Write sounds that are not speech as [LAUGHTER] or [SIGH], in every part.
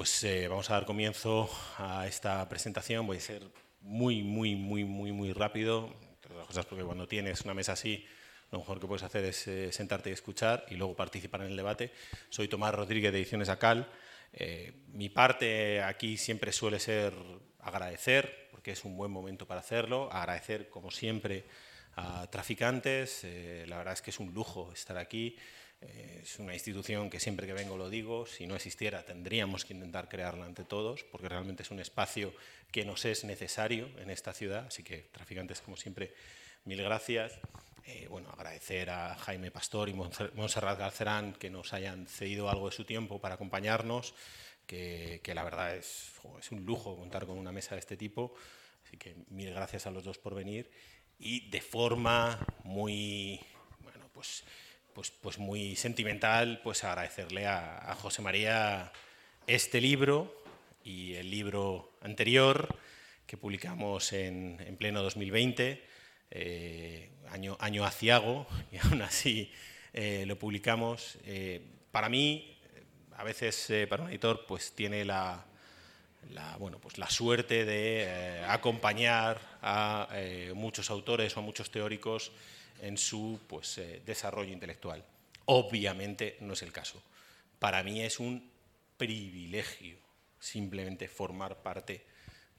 Pues eh, vamos a dar comienzo a esta presentación. Voy a ser muy, muy, muy, muy, muy rápido. Las cosas porque cuando tienes una mesa así, lo mejor que puedes hacer es eh, sentarte y escuchar y luego participar en el debate. Soy Tomás Rodríguez de Ediciones Acal. Eh, mi parte aquí siempre suele ser agradecer, porque es un buen momento para hacerlo. Agradecer, como siempre, a traficantes. la verdad es que es un lujo estar aquí. Eh, es una institución que siempre que vengo lo digo, si no existiera tendríamos que intentar crearla ante todos, porque realmente es un espacio que nos es necesario en esta ciudad, así que traficantes como siempre, mil gracias. Eh, bueno, agradecer a Jaime Pastor y Monserrat Galcerán que nos hayan cedido algo de su tiempo para acompañarnos, que, la verdad es, es un lujo contar con una mesa de este tipo, así que mil gracias a los dos por venir y de forma muy, bueno, pues pues, pues muy sentimental pues agradecerle a, José María este libro y el libro anterior que publicamos en, pleno 2020, eh, año, año aciago, [LAUGHS] y aún así eh, lo publicamos. Eh, para mí, a veces para un editor, pues tiene la, bueno, pues la suerte de acompañar a muchos autores o a muchos teóricos en su pues, eh, desarrollo intelectual. Obviamente no es el caso. Para mí es un privilegio simplemente formar parte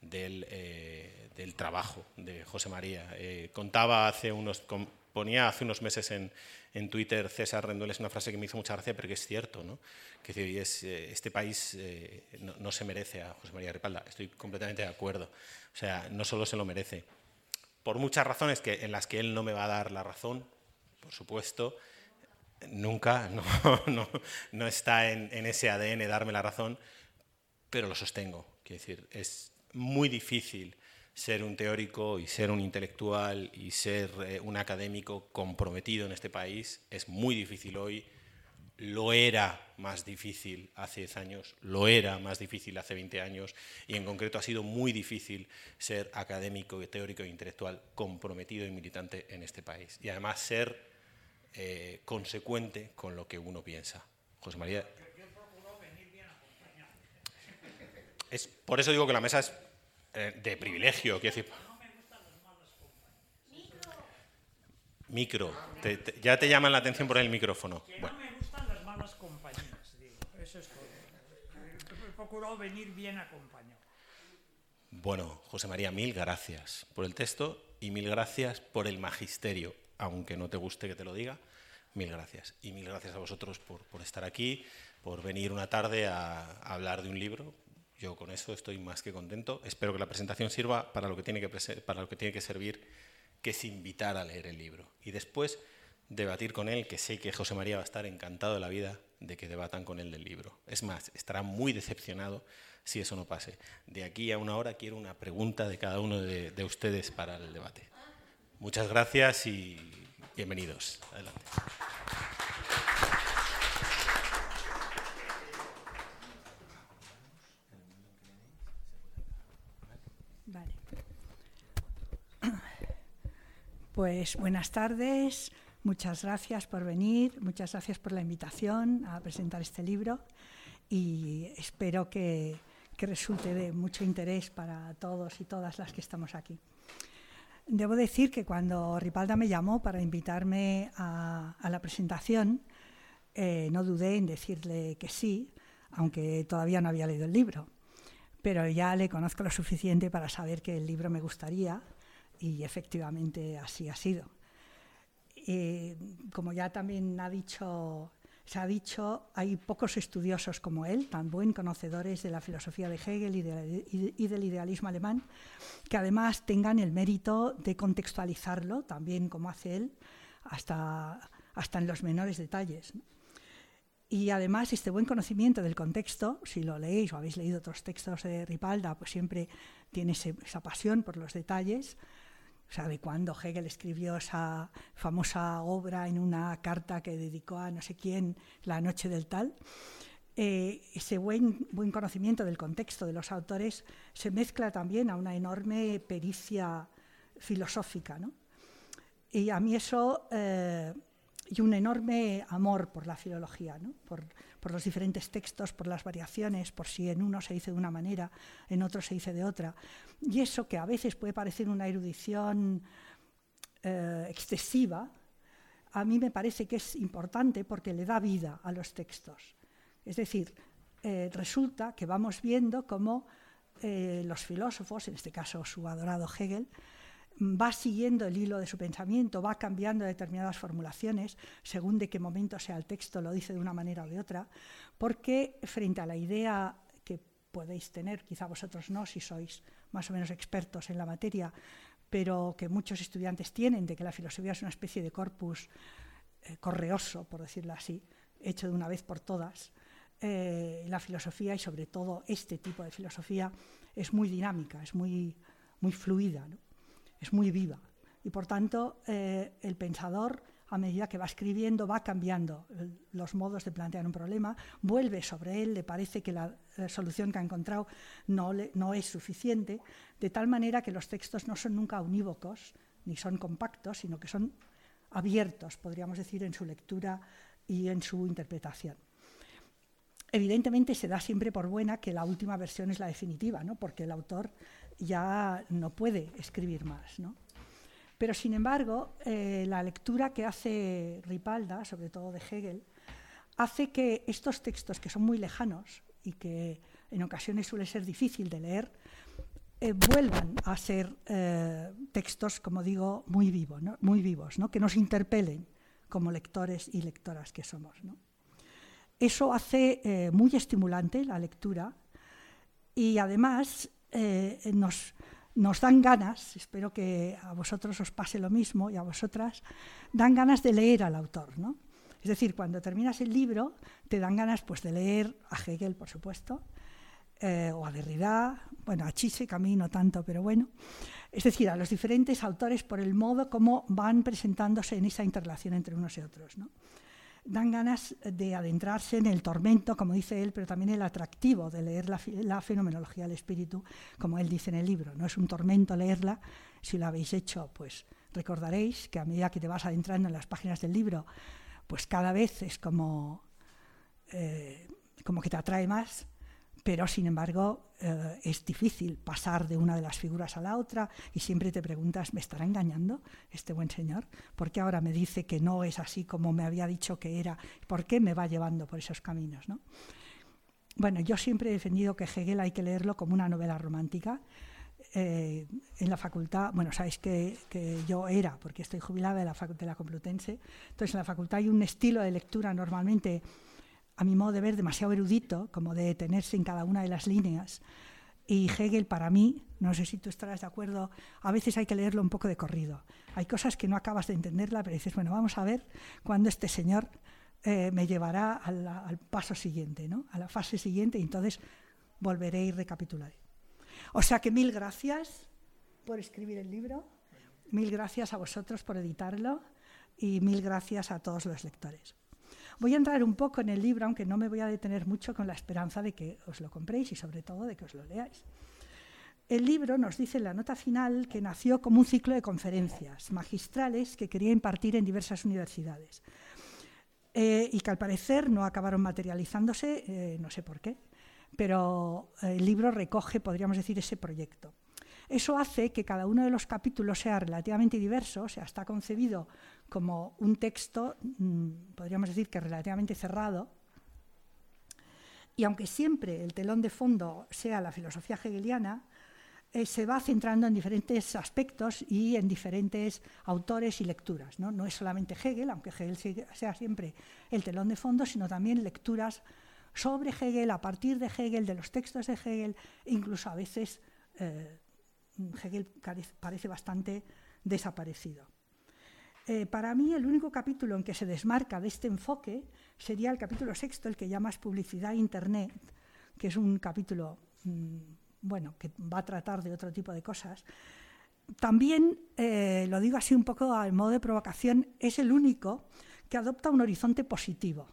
del, eh, trabajo de José María. Eh, contaba hace unos, ponía hace unos meses en, Twitter César Rendueles una frase que me hizo mucha gracia, pero que es cierto, ¿no? que es, este país no, no, se merece a José María Ripalda. Estoy completamente de acuerdo. O sea, no solo se lo merece, por muchas razones que, en las que él no me va a dar la razón, por supuesto, nunca, [LAUGHS] no, está en, ese ADN darme la razón, pero lo sostengo. Quiero decir, es muy difícil ser un teórico y ser un intelectual y ser eh, un académico comprometido en este país. Es muy difícil hoy lo era más difícil hace 10 años, lo era más difícil hace 20 años y en concreto ha sido muy difícil ser académico, teórico e intelectual comprometido y militante en este país. Y además ser eh, consecuente con lo que uno piensa. José María. Es, por eso digo que la mesa es eh, de privilegio. Quiero decir, micro. ya te llaman la atención por el micrófono. Bueno. Venir bien acompañado. Bueno, José María, mil gracias por el texto y mil gracias por el magisterio, aunque no te guste que te lo diga. Mil gracias. Y mil gracias a vosotros por, estar aquí, por venir una tarde a, hablar de un libro. Yo con eso estoy más que contento. Espero que la presentación sirva para lo que tiene que, para lo que, tiene que servir, que es invitar a leer el libro. Y después debatir con él, que sé que José María va a estar encantado de la vida de que debatan con él del libro. Es más, estará muy decepcionado si eso no pase. De aquí a una hora quiero una pregunta de cada uno de, ustedes para el debate. Muchas gracias y bienvenidos. Adelante. [CLEARS THROAT] Pues buenas tardes. Muchas gracias por venir, muchas gracias por la invitación a presentar este libro y espero que, resulte de mucho interés para todos y todas las que estamos aquí. Debo decir que cuando Ripalda me llamó para invitarme a, la presentación, eh, no dudé en decirle que sí, aunque todavía no había leído el libro. Pero ya le conozco lo suficiente para saber que el libro me gustaría y efectivamente así ha sido. Eh, como ya también ha dicho, se ha dicho, hay pocos estudiosos como él, tan buen conocedores de la filosofía de Hegel y, del idealismo alemán, que además tengan el mérito de contextualizarlo, también como hace él, hasta, hasta en los menores detalles. Y además este buen conocimiento del contexto, si lo leéis o habéis leído otros textos de Ripalda, pues siempre tiene esa pasión por los detalles, ¿Sabe cuándo Hegel escribió esa famosa obra en una carta que dedicó a no sé quién la noche del tal? Eh, ese buen, buen conocimiento del contexto de los autores se mezcla también a una enorme pericia filosófica. ¿no? Y a mí eso, eh, y un enorme amor por la filología, por, los diferentes textos, por las variaciones, por si en uno se dice de una manera, en otro se dice de otra. Y eso que a veces puede parecer una erudición eh, excesiva, a mí me parece que es importante porque le da vida a los textos. Es decir, eh, resulta que vamos viendo cómo eh, los filósofos, en este caso su adorado Hegel, va siguiendo el hilo de su pensamiento, va cambiando determinadas formulaciones, según de qué momento sea el texto, lo dice de una manera o de otra, porque frente a la idea que podéis tener, quizá vosotros no, si sois más o menos expertos en la materia, pero que muchos estudiantes tienen, de que la filosofía es una especie de corpus eh, correoso, por decirlo así, hecho de una vez por todas, eh, la filosofía y sobre todo este tipo de filosofía es muy dinámica, es muy, muy fluida. Es muy viva. Y por tanto, eh, el pensador, a medida que va escribiendo, va cambiando los modos de plantear un problema, vuelve sobre él, le parece que la, solución que ha encontrado no, no es suficiente, de tal manera que los textos no son nunca unívocos, ni son compactos, sino que son abiertos, podríamos decir, en su lectura y en su interpretación. Evidentemente se da siempre por buena que la última versión es la definitiva, ¿no? porque el autor ya no puede escribir más. ¿no? Pero, sin embargo, eh, la lectura que hace Ripalda, sobre todo de Hegel, hace que estos textos, que son muy lejanos y que en ocasiones suele ser difícil de leer, eh, vuelvan a ser eh, textos, como digo, muy, vivos, muy vivos, ¿no? que nos interpelen como lectores y lectoras que somos. Eso hace muy estimulante la lectura y además eh, nos, dan ganas, espero que a vosotros os pase lo mismo y a vosotras, dan ganas de leer al autor. ¿no? Es decir, cuando terminas el libro, te dan ganas pues, de leer a Hegel, por supuesto, eh, o a Derrida, bueno, a Chise, Camino tanto, pero bueno. Es decir, a los diferentes autores por el modo como van presentándose en esa interrelación entre unos y otros. ¿no? Dan ganas de adentrarse en el tormento, como dice él, pero también el atractivo de leer la, fenomenología del espíritu, como él dice en el libro. No es un tormento leerla, si lo habéis hecho, pues recordaréis que a medida que te vas adentrando en las páginas del libro, pues cada vez es como, eh, como que te atrae más pero sin embargo eh, es difícil pasar de una de las figuras a la otra y siempre te preguntas, ¿me estará engañando este buen señor? ¿Por qué ahora me dice que no es así como me había dicho que era? ¿Por qué me va llevando por esos caminos? ¿no? Bueno, yo siempre he defendido que Hegel hay que leerlo como una novela romántica. Eh, en la facultad, bueno, sabéis que, yo era, porque estoy jubilada de la, de la Complutense, entonces en la facultad hay un estilo de lectura normalmente a mi modo de ver, demasiado erudito, como de detenerse en cada una de las líneas. Y Hegel, para mí, no sé si tú estarás de acuerdo, a veces hay que leerlo un poco de corrido. Hay cosas que no acabas de entenderla, pero dices, bueno, vamos a ver cuándo este señor eh, me llevará al, paso siguiente, ¿no? a la fase siguiente, y entonces volveré y recapitularé. O sea que mil gracias por escribir el libro, mil gracias a vosotros por editarlo y mil gracias a todos los lectores. Voy a entrar un poco en el libro, aunque no me voy a detener mucho con la esperanza de que os lo compréis y sobre todo de que os lo leáis. El libro nos dice en la nota final que nació como un ciclo de conferencias magistrales que quería impartir en diversas universidades eh, y que al parecer no acabaron materializándose, eh, no sé por qué, pero el libro recoge, podríamos decir, ese proyecto. Eso hace que cada uno de los capítulos sea relativamente diverso, o sea, está concebido como un texto, mm, podríamos decir que relativamente cerrado, y aunque siempre el telón de fondo sea la filosofía hegeliana, eh, se va centrando en diferentes aspectos y en diferentes autores y lecturas. ¿no? no es solamente Hegel, aunque Hegel sea siempre el telón de fondo, sino también lecturas sobre Hegel, a partir de Hegel, de los textos de Hegel, incluso a veces eh, Hegel parece bastante desaparecido. Eh, para mí el único capítulo en que se desmarca de este enfoque sería el capítulo sexto, el que llamas Publicidad Internet, que es un capítulo mm, bueno, que va a tratar de otro tipo de cosas. También, eh, lo digo así un poco al modo de provocación, es el único que adopta un horizonte positivo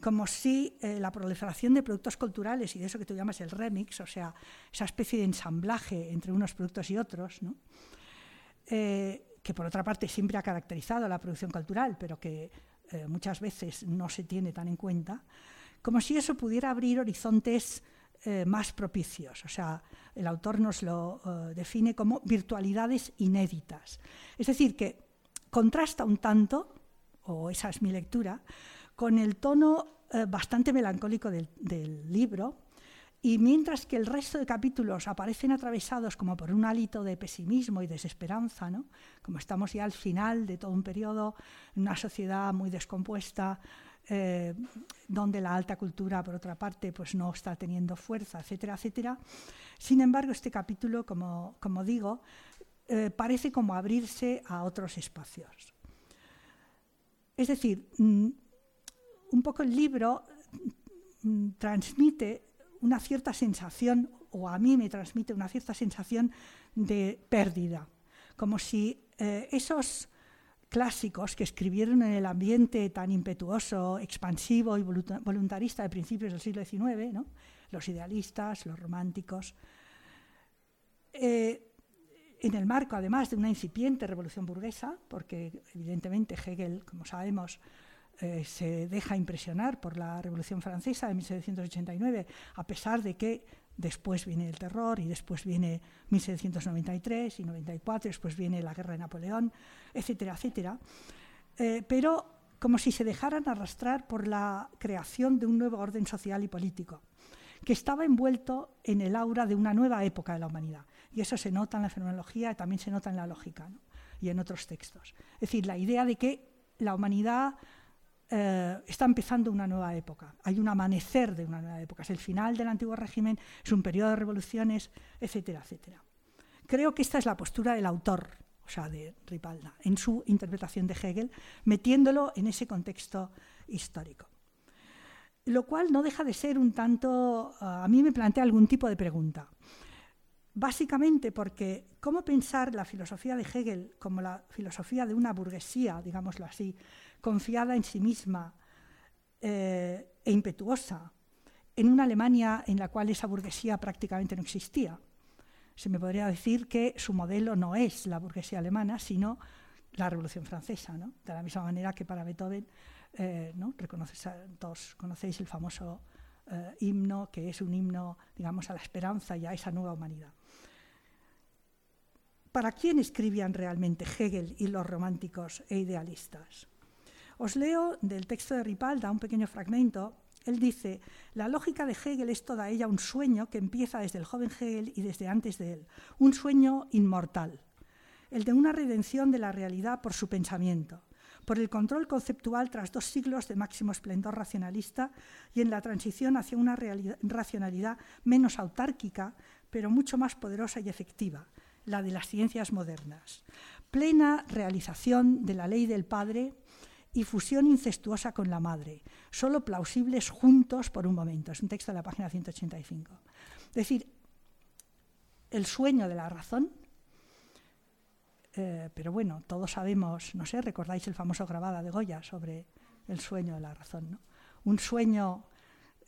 como si eh, la proliferación de productos culturales y de eso que tú llamas el remix, o sea, esa especie de ensamblaje entre unos productos y otros, eh, que por otra parte siempre ha caracterizado la producción cultural, pero que eh, muchas veces no se tiene tan en cuenta, como si eso pudiera abrir horizontes eh, más propicios. O sea, el autor nos lo eh, define como virtualidades inéditas. Es decir, que contrasta un tanto, o esa es mi lectura, con el tono bastante melancólico del, del libro, y mientras que el resto de capítulos aparecen atravesados como por un hálito de pesimismo y desesperanza, ¿no? como estamos ya al final de todo un periodo, una sociedad muy descompuesta, eh, donde la alta cultura, por otra parte, pues no está teniendo fuerza, etcétera, etcétera. Sin embargo, este capítulo, como, como digo, eh, parece como abrirse a otros espacios. Es decir, mm, un poco el libro mm, transmite una cierta sensación, o a mí me transmite una cierta sensación de pérdida, como si eh, esos clásicos que escribieron en el ambiente tan impetuoso, expansivo y voluntarista de principios del siglo XIX, los idealistas, los románticos, eh, en el marco además de una incipiente revolución burguesa, porque evidentemente Hegel, como sabemos, eh, se deja impresionar por la Revolución Francesa de 1789, a pesar de que después viene el terror y después viene 1793 y 94, después viene la guerra de Napoleón, etcétera, etcétera. Eh, pero como si se dejaran arrastrar por la creación de un nuevo orden social y político, que estaba envuelto en el aura de una nueva época de la humanidad. Y eso se nota en la fenomenología y también se nota en la lógica y en otros textos. Es decir, la idea de que la humanidad eh, está empezando una nueva época, hay un amanecer de una nueva época, es el final del antiguo régimen, es un periodo de revoluciones, etcétera, etcétera. Creo que esta es la postura del autor, o sea, de Ripalda, en su interpretación de Hegel, metiéndolo en ese contexto histórico. Lo cual no deja de ser un tanto, eh, a mí me plantea algún tipo de pregunta. Básicamente porque cómo pensar la filosofía de Hegel como la filosofía de una burguesía, digámoslo así, confiada en sí misma eh, e impetuosa, en una Alemania en la cual esa burguesía prácticamente no existía. Se me podría decir que su modelo no es la burguesía alemana, sino la Revolución Francesa, de la misma manera que para Beethoven, eh, ¿no? todos conocéis el famoso eh, himno, que es un himno, digamos, a la esperanza y a esa nueva humanidad. ¿Para quién escribían realmente Hegel y los románticos e idealistas? Os leo del texto de Ripalda un pequeño fragmento. Él dice, la lógica de Hegel es toda ella un sueño que empieza desde el joven Hegel y desde antes de él, un sueño inmortal, el de una redención de la realidad por su pensamiento, por el control conceptual tras dos siglos de máximo esplendor racionalista y en la transición hacia una racionalidad menos autárquica, pero mucho más poderosa y efectiva, la de las ciencias modernas. Plena realización de la ley del Padre y fusión incestuosa con la madre, solo plausibles juntos por un momento. Es un texto de la página 185. Es decir, el sueño de la razón, eh, pero bueno, todos sabemos, no sé, recordáis el famoso grabada de Goya sobre el sueño de la razón, ¿no? Un sueño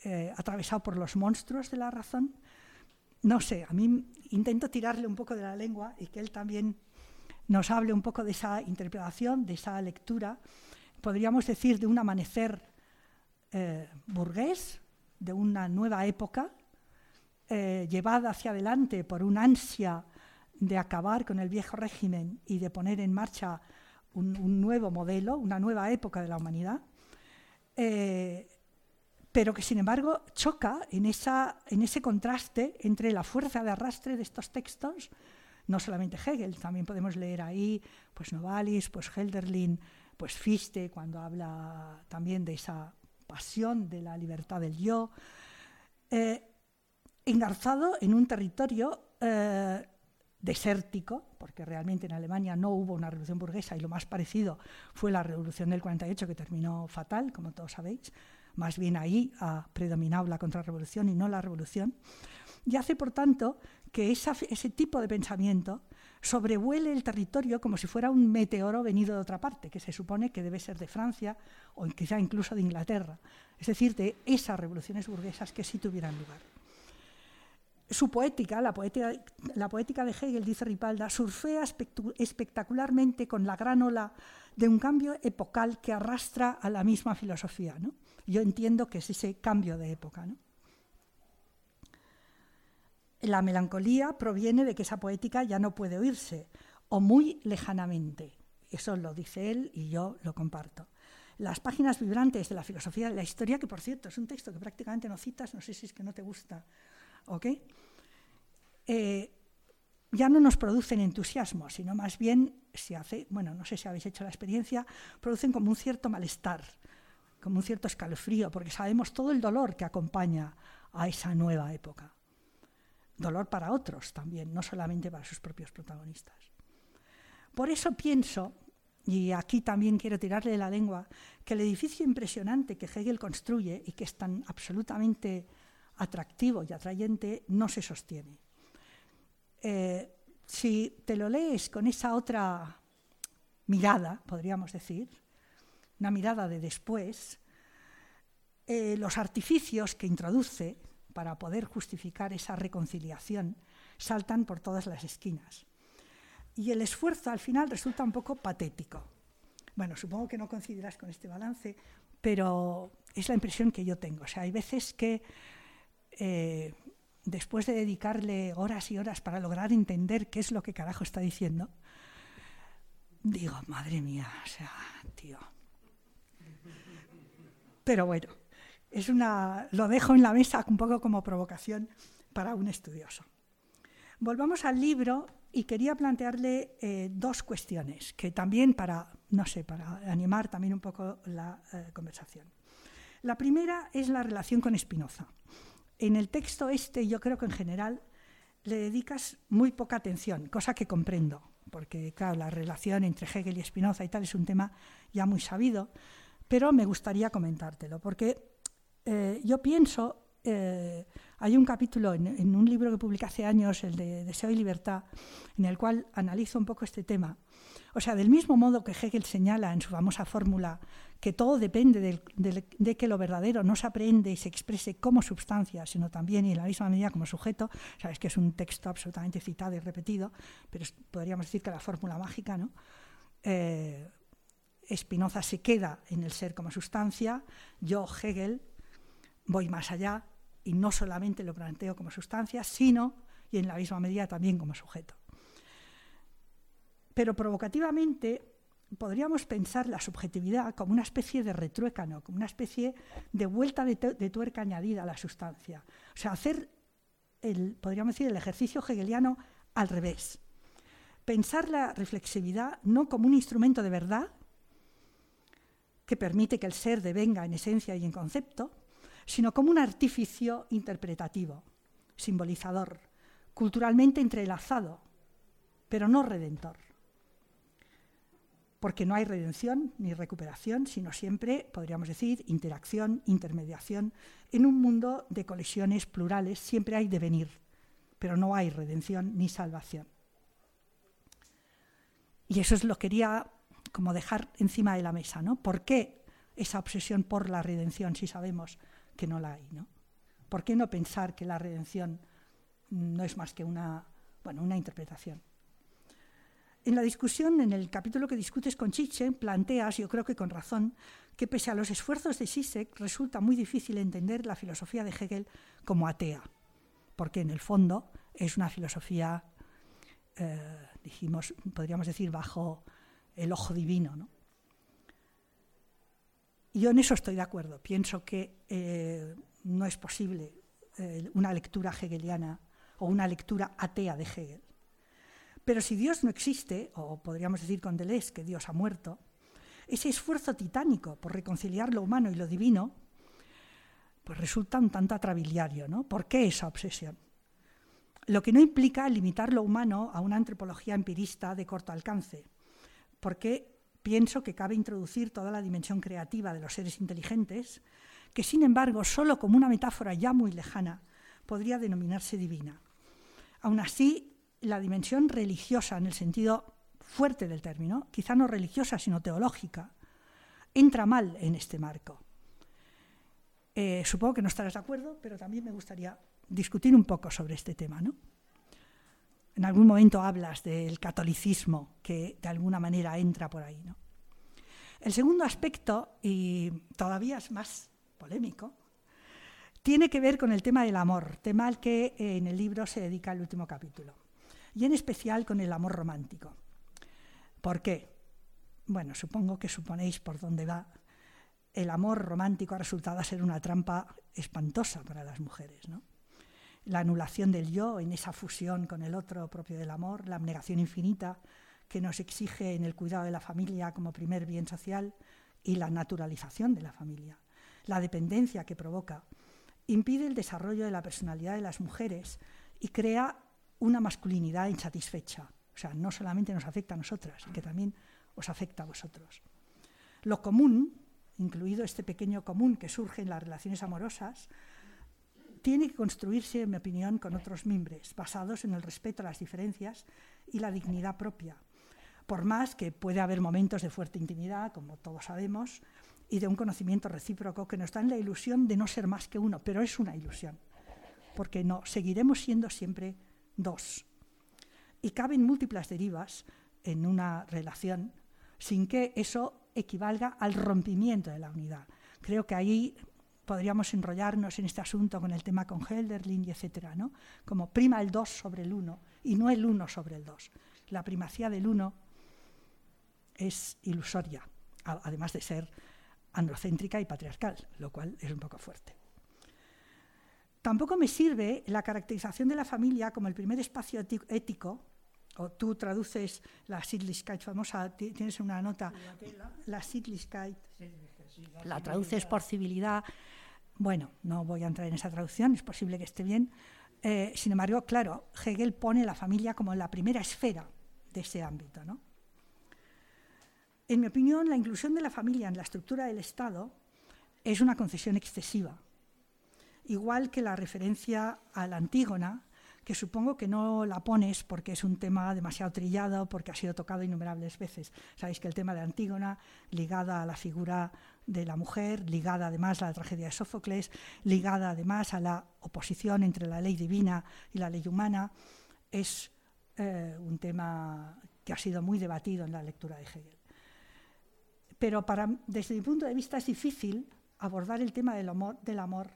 eh, atravesado por los monstruos de la razón. No sé, a mí intento tirarle un poco de la lengua y que él también nos hable un poco de esa interpretación, de esa lectura podríamos decir, de un amanecer eh, burgués, de una nueva época, eh, llevada hacia adelante por una ansia de acabar con el viejo régimen y de poner en marcha un, nuevo modelo, una nueva época de la humanidad, eh, pero que sin embargo choca en ese contraste entre la fuerza de arrastre de estos textos, no solamente Hegel, también podemos leer ahí pues Novalis, pues Helderlin, pues Fichte, cuando habla también de esa pasión de la libertad del yo, eh, engarzado en un territorio eh, desértico, porque realmente en Alemania no hubo una revolución burguesa y lo más parecido fue la revolución del 48 que terminó fatal, como todos sabéis, más bien ahí ha predominado la contrarrevolución y no la revolución, y hace por tanto que ese tipo de pensamiento sobrevuele el territorio como si fuera un meteoro venido de otra parte, que se supone que debe ser de Francia o quizá incluso de Inglaterra, es decir, de esas revoluciones burguesas que sí tuvieran lugar. Su poética, la poética, de Hegel, dice Ripalda, surfea espectacularmente con la gran ola de un cambio epocal que arrastra a la misma filosofía. ¿no? Yo entiendo que es ese cambio de época. ¿no? La melancolía proviene de que esa poética ya no puede oírse, o muy lejanamente. Eso lo dice él y yo lo comparto. Las páginas vibrantes de la filosofía de la historia, que por cierto es un texto que prácticamente no citas, no sé si es que no te gusta, ¿ok? Eh, ya no nos producen entusiasmo, sino más bien, si hace, bueno, no sé si habéis hecho la experiencia, producen como un cierto malestar, como un cierto escalofrío, porque sabemos todo el dolor que acompaña a esa nueva época. Dolor para otros también, no solamente para sus propios protagonistas. Por eso pienso, y aquí también quiero tirarle la lengua, que el edificio impresionante que Hegel construye y que es tan absolutamente atractivo y atrayente no se sostiene. Eh, si te lo lees con esa otra mirada, podríamos decir, una mirada de después, eh, los artificios que introduce para poder justificar esa reconciliación saltan por todas las esquinas. Y el esfuerzo al final resulta un poco patético. Bueno, supongo que no coincidirás con este balance, pero es la impresión que yo tengo. O sea, hay veces que eh, después de dedicarle horas y horas para lograr entender qué es lo que carajo está diciendo, digo, madre mía, o sea, tío. Pero bueno, es una, lo dejo en la mesa un poco como provocación para un estudioso. Volvamos al libro y quería plantearle eh, dos cuestiones, que también para, no sé, para animar también un poco la eh, conversación. La primera es la relación con Spinoza en el texto este yo creo que en general le dedicas muy poca atención, cosa que comprendo, porque claro, la relación entre Hegel y Spinoza y tal es un tema ya muy sabido, pero me gustaría comentártelo, porque eh, yo pienso, eh, hay un capítulo en, en, un libro que publiqué hace años, el de Deseo y Libertad, en el cual analizo un poco este tema. O sea, del mismo modo que Hegel señala en su famosa fórmula que todo depende de, que lo verdadero no se aprende y se exprese como sustancia, sino también y en la misma medida como sujeto. Sabes que es un texto absolutamente citado y repetido, pero podríamos decir que la fórmula mágica, ¿no? Eh, Spinoza se queda en el ser como sustancia, yo, Hegel, voy más allá y no solamente lo planteo como sustancia, sino, y en la misma medida también como sujeto. Pero provocativamente podríamos pensar la subjetividad como una especie de retruécano, como una especie de vuelta de, tuerca añadida a la sustancia. O sea, hacer, el, podríamos decir, el ejercicio hegeliano al revés. Pensar la reflexividad no como un instrumento de verdad que permite que el ser devenga en esencia y en concepto, sino como un artificio interpretativo, simbolizador, culturalmente entrelazado, pero no redentor porque no hay redención ni recuperación, sino siempre, podríamos decir, interacción, intermediación. En un mundo de colisiones plurales siempre hay devenir, pero no hay redención ni salvación. Y eso es lo que quería como dejar encima de la mesa, ¿no? ¿Por qué esa obsesión por la redención si sabemos que no la hay, ¿no? ¿Por qué no pensar que la redención no es más que una, bueno, una interpretación? En la discusión, en el capítulo que discutes con Chiche, planteas, yo creo que con razón, que pese a los esfuerzos de Sisek resulta muy difícil entender la filosofía de Hegel como atea, porque en el fondo es una filosofía, eh, dijimos, podríamos decir, bajo el ojo divino. ¿no? Yo en eso estoy de acuerdo. Pienso que eh, no es posible eh, una lectura hegeliana o una lectura atea de Hegel. Pero si Dios no existe, o podríamos decir con Deleuze que Dios ha muerto, ese esfuerzo titánico por reconciliar lo humano y lo divino, pues resulta un tanto atrabiliario, ¿no? ¿Por qué esa obsesión? Lo que no implica limitar lo humano a una antropología empirista de corto alcance, porque pienso que cabe introducir toda la dimensión creativa de los seres inteligentes, que sin embargo, solo como una metáfora ya muy lejana, podría denominarse divina. Aún así, la dimensión religiosa en el sentido fuerte del término, quizá no religiosa sino teológica, entra mal en este marco. Eh, supongo que no estarás de acuerdo, pero también me gustaría discutir un poco sobre este tema. ¿no? En algún momento hablas del catolicismo que de alguna manera entra por ahí. ¿no? El segundo aspecto, y todavía es más polémico, tiene que ver con el tema del amor, tema al que eh, en el libro se dedica el último capítulo, y en especial con el amor romántico. ¿Por qué? Bueno, supongo que suponéis por dónde va. El amor romántico ha resultado ser una trampa espantosa para las mujeres. ¿no? La anulación del yo en esa fusión con el otro propio del amor, la abnegación infinita que nos exige en el cuidado de la familia como primer bien social y la naturalización de la familia, la dependencia que provoca impide el desarrollo de la personalidad de las mujeres y crea una masculinidad insatisfecha. O sea, no solamente nos afecta a nosotras, que también os afecta a vosotros. Lo común, incluido este pequeño común que surge en las relaciones amorosas, tiene que construirse, en mi opinión, con otros mimbres, basados en el respeto a las diferencias y la dignidad propia. Por más que puede haber momentos de fuerte intimidad, como todos sabemos, y de un conocimiento recíproco que nos dan la ilusión de no ser más que uno, pero es una ilusión, porque no, seguiremos siendo siempre dos. Y caben múltiples derivas en una relación sin que eso equivalga al rompimiento de la unidad. Creo que ahí podríamos enrollarnos en este asunto con el tema con Helderlin y etcétera, ¿no? Como prima el dos sobre el uno y no el uno sobre el dos. La primacía del uno es ilusoria, además de ser androcéntrica y patriarcal, lo cual es un poco fuerte. Tampoco me sirve la caracterización de la familia como el primer espacio ético, o tú traduces la Sittlichkeit famosa, tienes una nota, la Sittlichkeit, la traduces por civilidad. Bueno, no voy a entrar en esa traducción, es posible que esté bien. Eh, sin embargo, claro, Hegel pone la familia como la primera esfera de ese ámbito, ¿no? En mi opinión, la inclusión de la familia en la estructura del Estado es una concesión excesiva, igual que la referencia a la Antígona, que supongo que no la pones porque es un tema demasiado trillado, porque ha sido tocado innumerables veces. Sabéis que el tema de Antígona, ligada a la figura de la mujer, ligada además a la tragedia de Sófocles, ligada además a la oposición entre la ley divina y la ley humana, es eh, un tema que ha sido muy debatido en la lectura de Hegel. Pero desde mi punto de vista es difícil abordar el tema del amor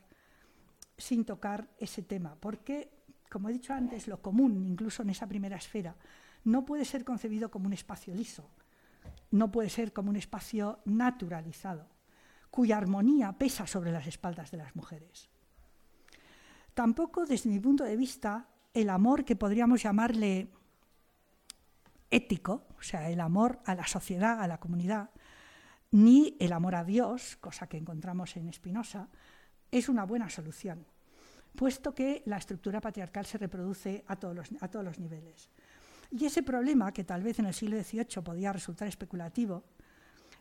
sin tocar ese tema, porque, como he dicho antes, lo común, incluso en esa primera esfera, no puede ser concebido como un espacio liso, no puede ser como un espacio naturalizado, cuya armonía pesa sobre las espaldas de las mujeres. Tampoco, desde mi punto de vista, el amor que podríamos llamarle ético, o sea, el amor a la sociedad, a la comunidad, ni el amor a Dios, cosa que encontramos en Spinoza, es una buena solución, puesto que la estructura patriarcal se reproduce a todos los, a todos los niveles. Y ese problema, que tal vez en el siglo XVIII podía resultar especulativo,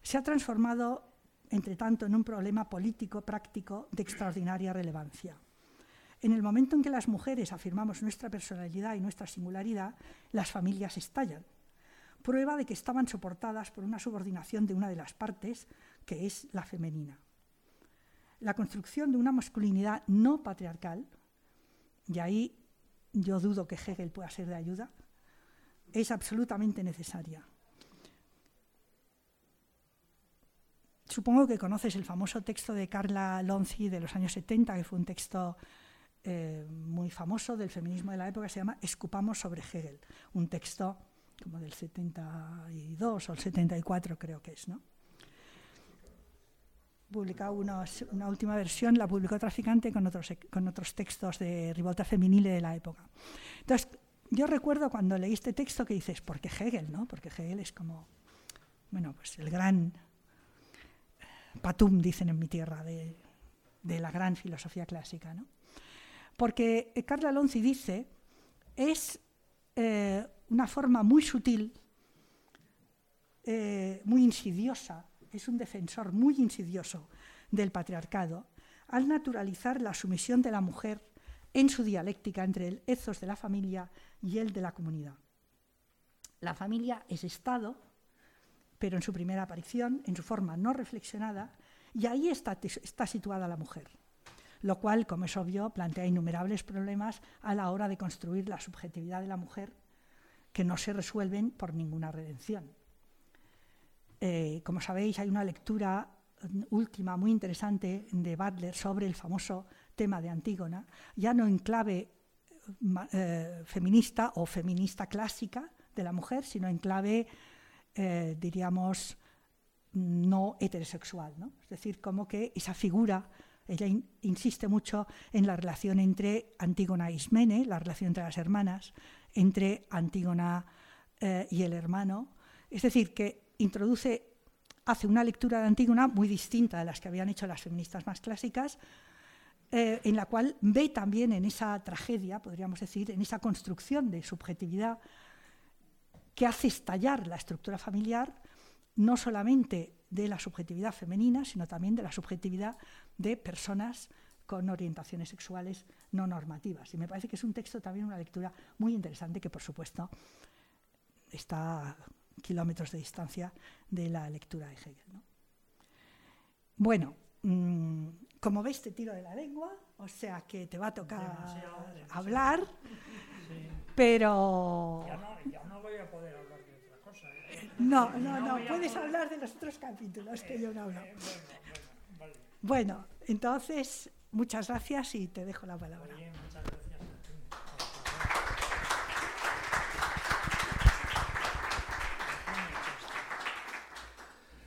se ha transformado, entre tanto, en un problema político práctico de extraordinaria relevancia. En el momento en que las mujeres afirmamos nuestra personalidad y nuestra singularidad, las familias estallan prueba de que estaban soportadas por una subordinación de una de las partes, que es la femenina. La construcción de una masculinidad no patriarcal, y ahí yo dudo que Hegel pueda ser de ayuda, es absolutamente necesaria. Supongo que conoces el famoso texto de Carla Lonzi de los años 70, que fue un texto eh, muy famoso del feminismo de la época, se llama Escupamos sobre Hegel, un texto como del 72 o el 74 creo que es, ¿no? Publicado una, última versión, la publicó Traficante con otros, con otros textos de rivolta femenil de la época. Entonces, yo recuerdo cuando leí este texto que dices, ¿por qué Hegel? ¿no? Porque Hegel es como, bueno, pues el gran patum, dicen en mi tierra, de, la gran filosofía clásica. ¿no? Porque Carla Lonzi dice, es eh, una forma muy sutil, eh, muy insidiosa, es un defensor muy insidioso del patriarcado, al naturalizar la sumisión de la mujer en su dialéctica entre el ethos de la familia y el de la comunidad. La familia es Estado, pero en su primera aparición, en su forma no reflexionada, y ahí está, situada la mujer, lo cual, como es obvio, plantea innumerables problemas a la hora de construir la subjetividad de la mujer que no se resuelven por ninguna redención. Eh, como sabéis, hay una lectura última muy interesante de Butler sobre el famoso tema de Antígona, ya no en clave eh, feminista o feminista clásica de la mujer, sino en clave, eh, diríamos, no heterosexual. ¿no? Es decir, como que esa figura, ella insiste mucho en la relación entre Antígona y Ismene, la relación entre las hermanas, entre Antígona eh, y el hermano. Es decir, que introduce, hace una lectura de Antígona muy distinta de las que habían hecho las feministas más clásicas, eh, en la cual ve también en esa tragedia, podríamos decir, en esa construcción de subjetividad que hace estallar la estructura familiar, no solamente de la subjetividad femenina, sino también de la subjetividad de personas con orientaciones sexuales no normativas. Y me parece que es un texto también, una lectura muy interesante que, por supuesto, está a kilómetros de distancia de la lectura de Hegel. Bueno, mm, como ves, te tiro de la lengua, o sea que te va a tocar hablar, pero... Ya no, voy a poder hablar de otra cosa. ¿eh? No, no, no, puedes hablar de los otros capítulos que yo no hablo. Eh, bueno, entonces, muchas gracias y te dejo la palabra.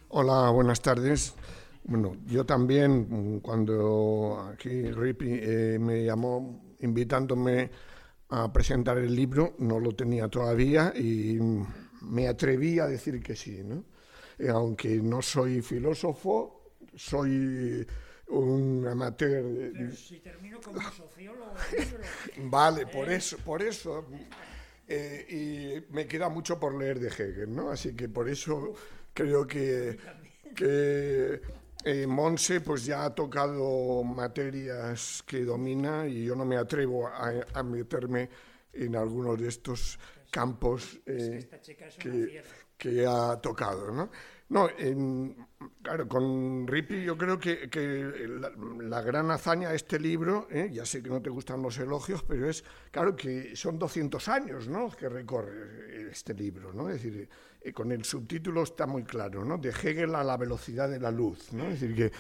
Hola, buenas tardes. Bueno, yo también, cuando aquí Ripi eh, me llamó invitándome a presentar el libro, no lo tenía todavía y me atreví a decir que sí, ¿no? Eh, aunque no soy filósofo, soy un amateur. Pero si termino como [LAUGHS] sociólogo. vale, por eso, por eso. Eh, y me queda mucho por leer de Hegel, ¿no? Así que por eso creo que, que eh, Monse pues ya ha tocado materias que domina y yo no me atrevo a, meterme en algunos de estos campos eh, que, ha tocado. ¿no? No, claro, con Ripi yo creo que, la, gran hazaña de este libro, ¿eh? ya sé que no te gustan los elogios, pero es, claro, que son 200 años ¿no? que recorre este libro, ¿no? Es decir, eh, con el subtítulo está muy claro, ¿no? De Hegel a la velocidad de la luz, ¿no? Es decir, que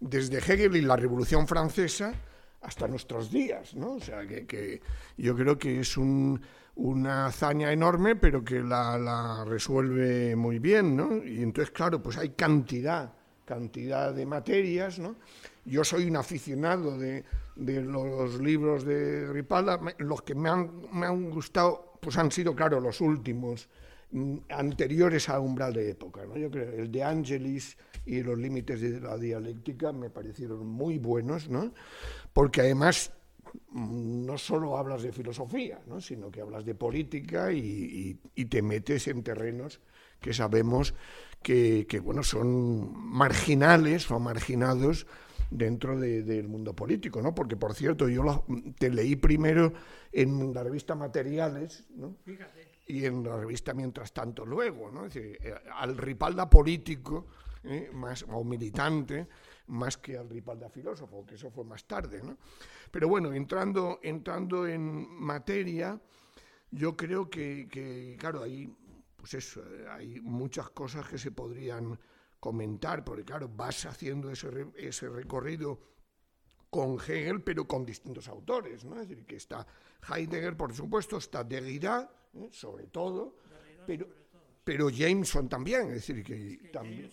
desde Hegel y la Revolución Francesa hasta nuestros días, ¿no? O sea, que, yo creo que es un una hazaña enorme, pero que la, resuelve muy bien, ¿no? Y entonces, claro, pues hay cantidad, cantidad de materias, ¿no? Yo soy un aficionado de, los libros de Ripalda, los que me han, me han gustado, pues han sido, claro, los últimos, mm, anteriores a Umbral de Época, ¿no? Yo creo, el de Angelis y los límites de la dialéctica me parecieron muy buenos, ¿no? Porque además no solo hablas de filosofía, ¿no? sino que hablas de política y, te metes en terrenos que sabemos que, bueno, son marginales o marginados dentro del mundo político, ¿no? Porque, por cierto, yo te leí primero en la revista Materiales, ¿no? Y en la revista Mientras Tanto luego, ¿no? Eh, al ripalda político, ¿eh? más, o militante, más que al Ripalda filósofo, que eso fue más tarde. ¿no? Pero bueno, entrando, entrando en materia, yo creo que, claro, hay, pues eso, hay muchas cosas que se podrían comentar, porque claro, vas haciendo ese, ese recorrido con Hegel, pero con distintos autores, ¿no? Es decir, que está Heidegger, por supuesto, está Derrida, ¿eh? sobre todo, pero, pero Jameson también, es decir, que, también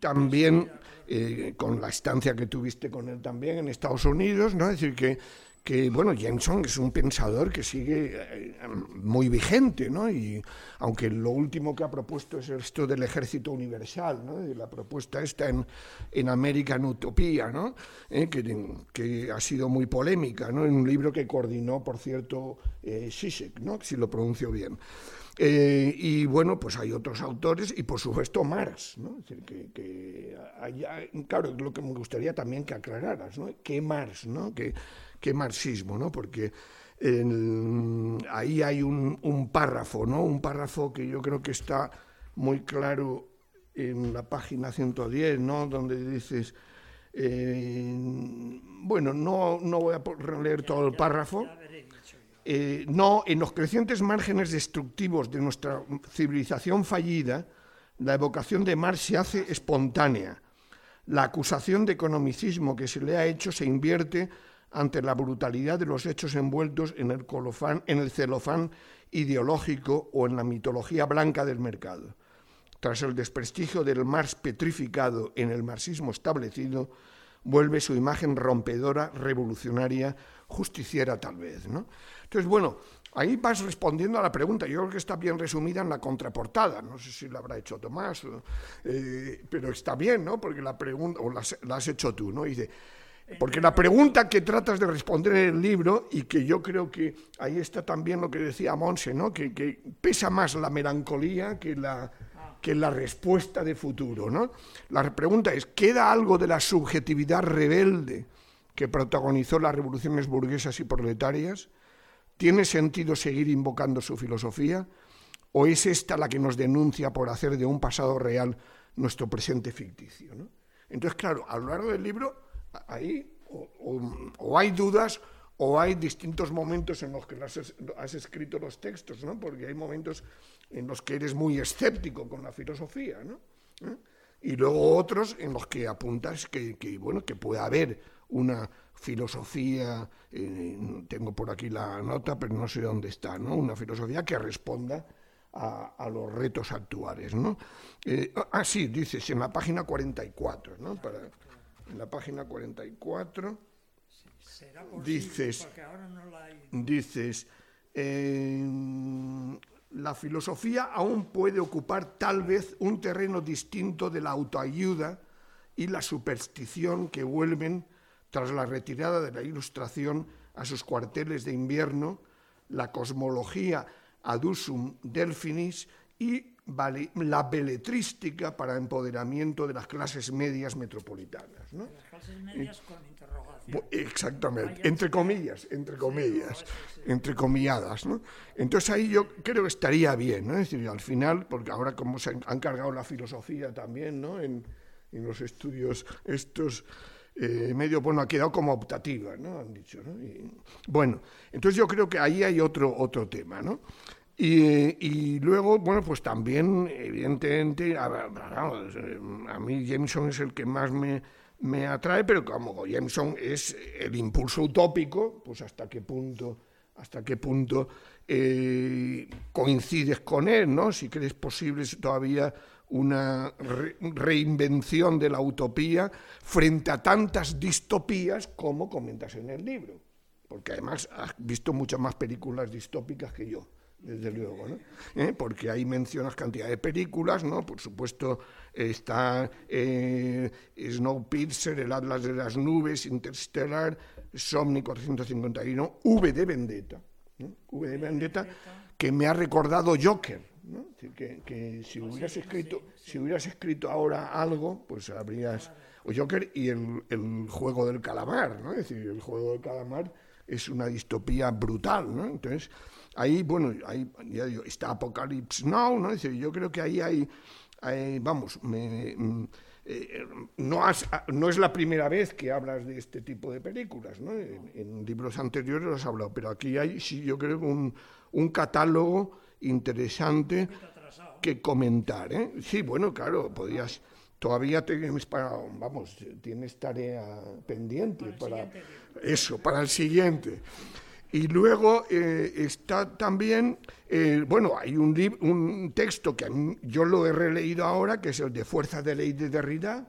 también eh, con la estancia que tuviste con él también en Estados Unidos, ¿no? Es decir, que, que bueno, Jameson es un pensador que sigue eh, muy vigente, ¿no? Y aunque lo último que ha propuesto es esto del ejército universal, ¿no? la propuesta está en, en American Utopía, ¿no? Eh, que, que, ha sido muy polémica, ¿no? En un libro que coordinó, por cierto, eh, ¿no? Si lo pronuncio bien. Eh, y bueno, pues hay otros autores y por supuesto Marx, ¿no? Es decir, que, que claro, lo que me gustaría también que aclararas, ¿no? ¿Qué Marx, ¿no? ¿Qué, qué marxismo, ¿no? Porque ahí hay un, párrafo, ¿no? Un párrafo que yo creo que está muy claro en la página 110, ¿no? Donde dices, eh, bueno, no, no voy a leer todo el párrafo. Eh, no, en los crecientes márgenes destructivos de nuestra civilización fallida, la evocación de Marx se hace espontánea. La acusación de economicismo que se le ha hecho se invierte ante la brutalidad de los hechos envueltos en el, en el celofán ideológico o en la mitología blanca del mercado. Tras el desprestigio del Marx petrificado en el marxismo establecido, vuelve su imagen rompedora, revolucionaria, justiciera tal vez. ¿no? Entonces, bueno, ahí vas respondiendo a la pregunta. Yo creo que está bien resumida en la contraportada. No sé si la habrá hecho Tomás, eh, pero está bien, ¿no? Porque la pregunta, o la, has hecho tú, ¿no? dice, porque la pregunta que tratas de responder en el libro, y que yo creo que ahí está también lo que decía Monse, ¿no? que, que pesa más la melancolía que la, que la respuesta de futuro. ¿no? La pregunta es, ¿queda algo de la subjetividad rebelde que protagonizó las revoluciones burguesas y proletarias? ¿Tiene sentido seguir invocando su filosofía? ¿O es esta la que nos denuncia por hacer de un pasado real nuestro presente ficticio? ¿no? Entonces, claro, a lo largo del libro, ahí o, hay dudas o hay distintos momentos en los que has, escrito los textos, ¿no? porque hay momentos en los que eres muy escéptico con la filosofía, ¿no? ¿Eh? y luego otros en los que apuntas que, bueno, que puede haber una filosofía, eh, tengo por aquí la nota, pero no sé dónde está, ¿no? una filosofía que responda a, los retos actuales. ¿no? Eh, ah, sí, dices, en la página 44, ¿no? Para, en la página 44 dices, dices la filosofía aún puede ocupar tal vez un terreno distinto de la autoayuda y la superstición que vuelven tras la retirada de la ilustración a sus cuarteles de invierno, la cosmología adusum delfinis y la beletrística para empoderamiento de las clases medias metropolitanas. ¿no? Las clases medias con Exactamente, entre comillas, entre comillas, entre comilladas, ¿no? Entonces ahí yo creo que estaría bien, ¿no? Es decir, al final, porque ahora como se han cargado la filosofía también, ¿no? En, los estudios estos, eh, medio, bueno, ha quedado como optativa, ¿no? Han dicho, ¿no? bueno, entonces yo creo que ahí hay otro, otro tema, ¿no? Y, luego, bueno, pues también, evidentemente, a, a, mí Jameson es el que más me, me atrae, pero como Jameson es el impulso utópico, pues hasta qué punto, hasta qué punto eh, coincides con él, ¿no? Si crees posible todavía una reinvención de la utopía frente a tantas distopías como comentas en el libro, porque además has visto muchas más películas distópicas que yo desde luego, ¿no? ¿Eh? porque ahí mencionas cantidad de películas, ¿no? Por supuesto está eh, Snowpiercer, El Atlas de las Nubes, Interstellar, Somni 451, V de Vendetta, V de Vendetta, que me ha recordado Joker, ¿no? que, que, si hubieras escrito, si hubieras escrito ahora algo, pues habrías o Joker y el, el juego del calamar, ¿no? Es decir, el juego del calamar es una distopía brutal, ¿no? Entonces ahí, bueno, ahí ya digo, está Apocalypse Now, ¿no? yo creo que ahí hay, vamos, mm, eh, no, no, es la primera vez que hablas de este tipo de películas, ¿no? En, libros anteriores lo has hablado, pero aquí hay, sí, yo creo, un, un catálogo interesante que comentar, ¿eh? Sí, bueno, claro, podías... Todavía tienes para, vamos, tienes tarea pendiente para, eso, para el siguiente. Y luego eh, está también, eh, bueno, hay un, un texto que yo lo he releído ahora, que es el de Fuerza de Ley de Derrida,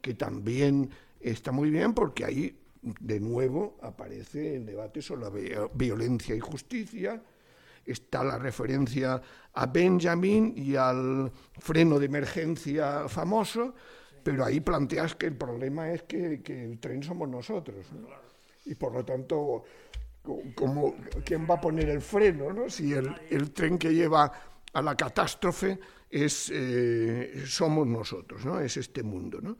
que también está muy bien porque ahí de nuevo aparece el debate sobre la violencia y justicia, está la referencia a Benjamin y al freno de emergencia famoso, pero ahí planteas que el problema es que, el tren somos nosotros. Y por lo tanto como quién va a poner el freno, ¿no? si el, tren que lleva a la catástrofe es, eh, somos nosotros, ¿no? es este mundo. ¿no?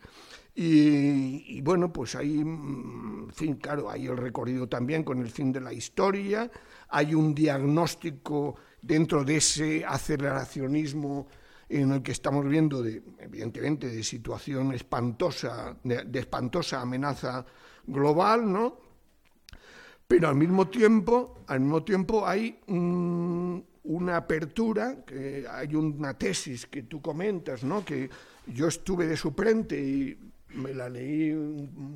Y, bueno, pues hay, mm, en fin, claro, hay el recorrido también con el fin de la historia, hay un diagnóstico dentro de ese aceleracionismo en el que estamos viendo, de, evidentemente, de situación espantosa, de, espantosa amenaza global, ¿no? Pero al mismo tiempo, al mismo tiempo hay un, una apertura, que hay una tesis que tú comentas, ¿no? que yo estuve de suplente y me la leí,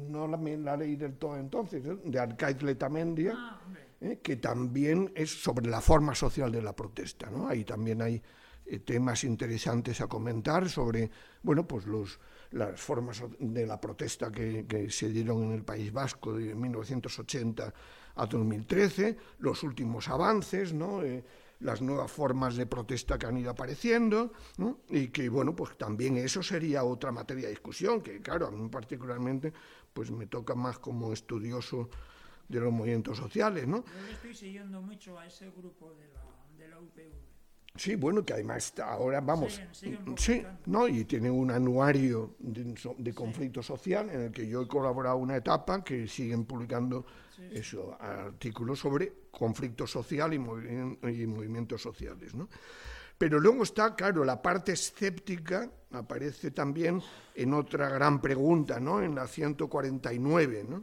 no la, me la leí del todo entonces, ¿eh? de Arcaiz Letamendia, Ah. ¿Eh? que también es sobre la forma social de la protesta. ¿no? Ahí también hay eh, temas interesantes a comentar sobre bueno, pues los, las formas de la protesta que, que se dieron en el País Vasco de 1980 a 2013, los últimos avances, ¿no? Eh, las nuevas formas de protesta que han ido apareciendo, ¿no? y que, bueno, pues también eso sería otra materia de discusión, que, claro, a mí particularmente, pues me toca más como estudioso de los movimientos sociales, ¿no? Yo le estoy siguiendo mucho a ese grupo de la, de la UPV. Sí, bueno, que además ahora vamos, siguen sí, publicando. ¿no? Y tiene un anuario de, conflicto social en el que yo he colaborado una etapa que siguen publicando eso, artículos sobre conflicto social y, movi- y movimientos sociales, ¿no? Pero luego está, claro, la parte escéptica aparece también en otra gran pregunta, ¿no? En la 149, ¿no?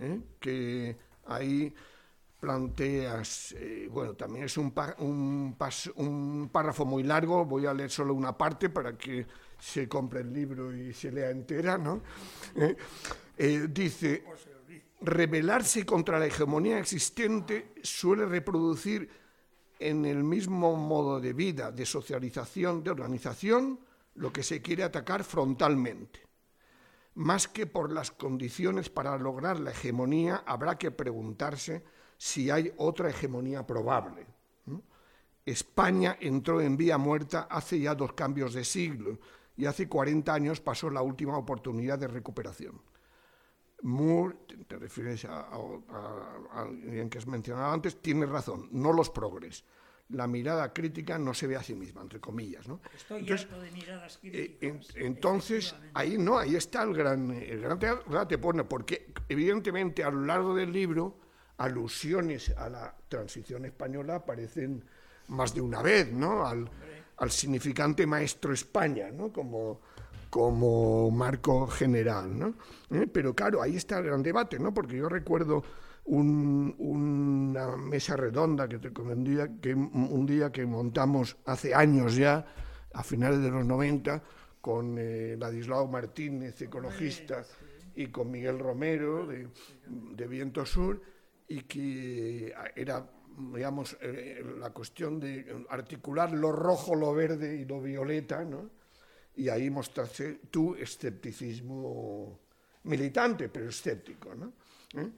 ¿Eh? Que ahí planteas, eh, bueno, también es un, pa- un, pas- un párrafo muy largo, voy a leer solo una parte para que se compre el libro y se lea entera, ¿no? Eh, dice, rebelarse contra la hegemonía existente suele reproducir en el mismo modo de vida, de socialización, de organización, lo que se quiere atacar frontalmente. Más que por las condiciones para lograr la hegemonía, habrá que preguntarse si hay otra hegemonía probable. España entró en vía muerta hace ya dos cambios de siglo y hace 40 años pasó la última oportunidad de recuperación. Moore, te, refieres a alguien que has mencionado antes, tiene razón, no los progres. La mirada crítica no se ve a sí misma, entre comillas. ¿no? Estoy Entonces, harto de miradas eh, críticas. en- entonces, ahí no, ahí está el gran, el gran debate, porque evidentemente a lo largo del libro alusiones a la transición española aparecen más de una vez, ¿no? Al, al significante maestro España, ¿no? Como, como marco general, ¿no? ¿Eh? Pero claro, ahí está el gran debate, ¿no? Porque yo recuerdo un- una mesa redonda que te comenté que un día que montamos hace años ya, a finales de los 90, con eh, Ladislao Martínez, ecologista, y con Miguel Romero, de, de Viento Sur, y que era, digamos, eh, la cuestión de articular lo rojo, lo verde y lo violeta, ¿no? Y ahí mostraste tu escepticismo militante, pero escéptico, ¿no? ¿Eh?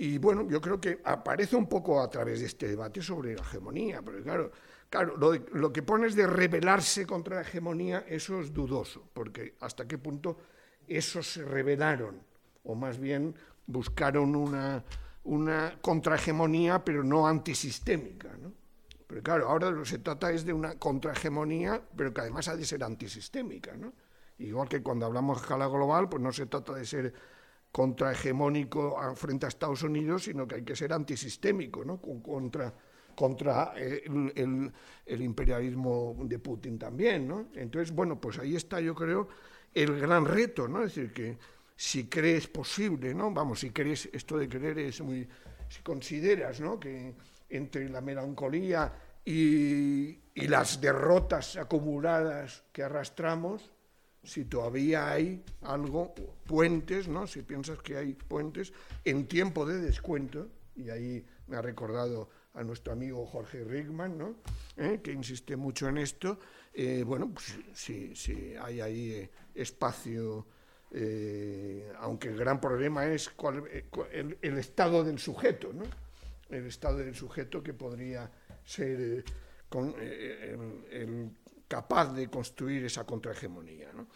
Y bueno, yo creo que aparece un poco a través de este debate sobre la hegemonía, porque claro, claro lo, de- lo que pones de rebelarse contra la hegemonía, eso es dudoso, porque hasta qué punto esos se rebelaron, o más bien buscaron una, una contrahegemonía, pero no antisistémica, ¿no? Pero claro, ahora lo que se trata es de una contrahegemonía, pero que además ha de ser antisistémica, ¿no? Igual que cuando hablamos de escala global, pues no se trata de ser contrahegemónico frente a Estados Unidos, sino que hay que ser antisistémico, ¿no? Con- Contra, contra eh, el, imperialismo de Putin también, ¿no? Entonces, bueno, pues ahí está, yo creo, el gran reto, ¿no? Es decir, que si crees posible, ¿no? Vamos, si crees, esto de creer es muy... Si consideras, ¿no? Que entre la melancolía y las derrotas acumuladas que arrastramos, si todavía hay algo, puentes, ¿no? Si piensas que hay puentes en tiempo de descuento, y ahí me ha recordado a nuestro amigo Jorge Rickman, ¿no? ¿Eh? que insiste mucho en esto, eh, bueno, pues sí, sí, hay ahí eh, espacio, aunque el gran problema es cuál- eh, cu- el, estado del sujeto, ¿no? El estado del sujeto que podría ser con- el capaz de construir esa contrahegemonía, ¿no?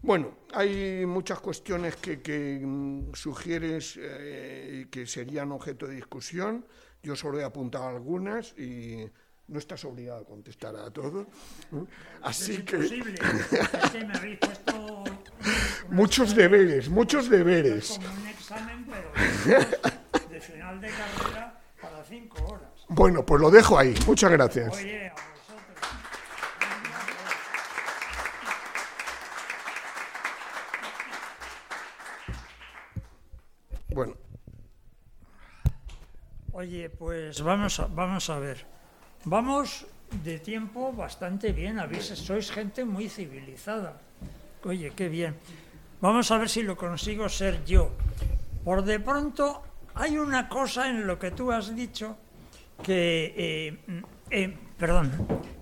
Bueno, hay muchas cuestiones que, que, mm, sugieres eh, que serían objeto de discusión. Yo solo he apuntado algunas y no estás obligado a contestar a todo. Así es que imposible. [LAUGHS] Es que me habéis puesto muchos deberes, muchos es deberes. como un examen, pero [LAUGHS] de final de carrera para cinco horas. Bueno, pues lo dejo ahí. Muchas gracias. Oye, a vosotros. Bueno, Oye, pues vamos a, vamos a ver. Vamos de tiempo bastante bien. Habéis, sois gente muy civilizada. Oye, qué bien. Vamos a ver si lo consigo ser yo. Por de pronto, hay una cosa en lo que tú has dicho que, eh, eh, perdón,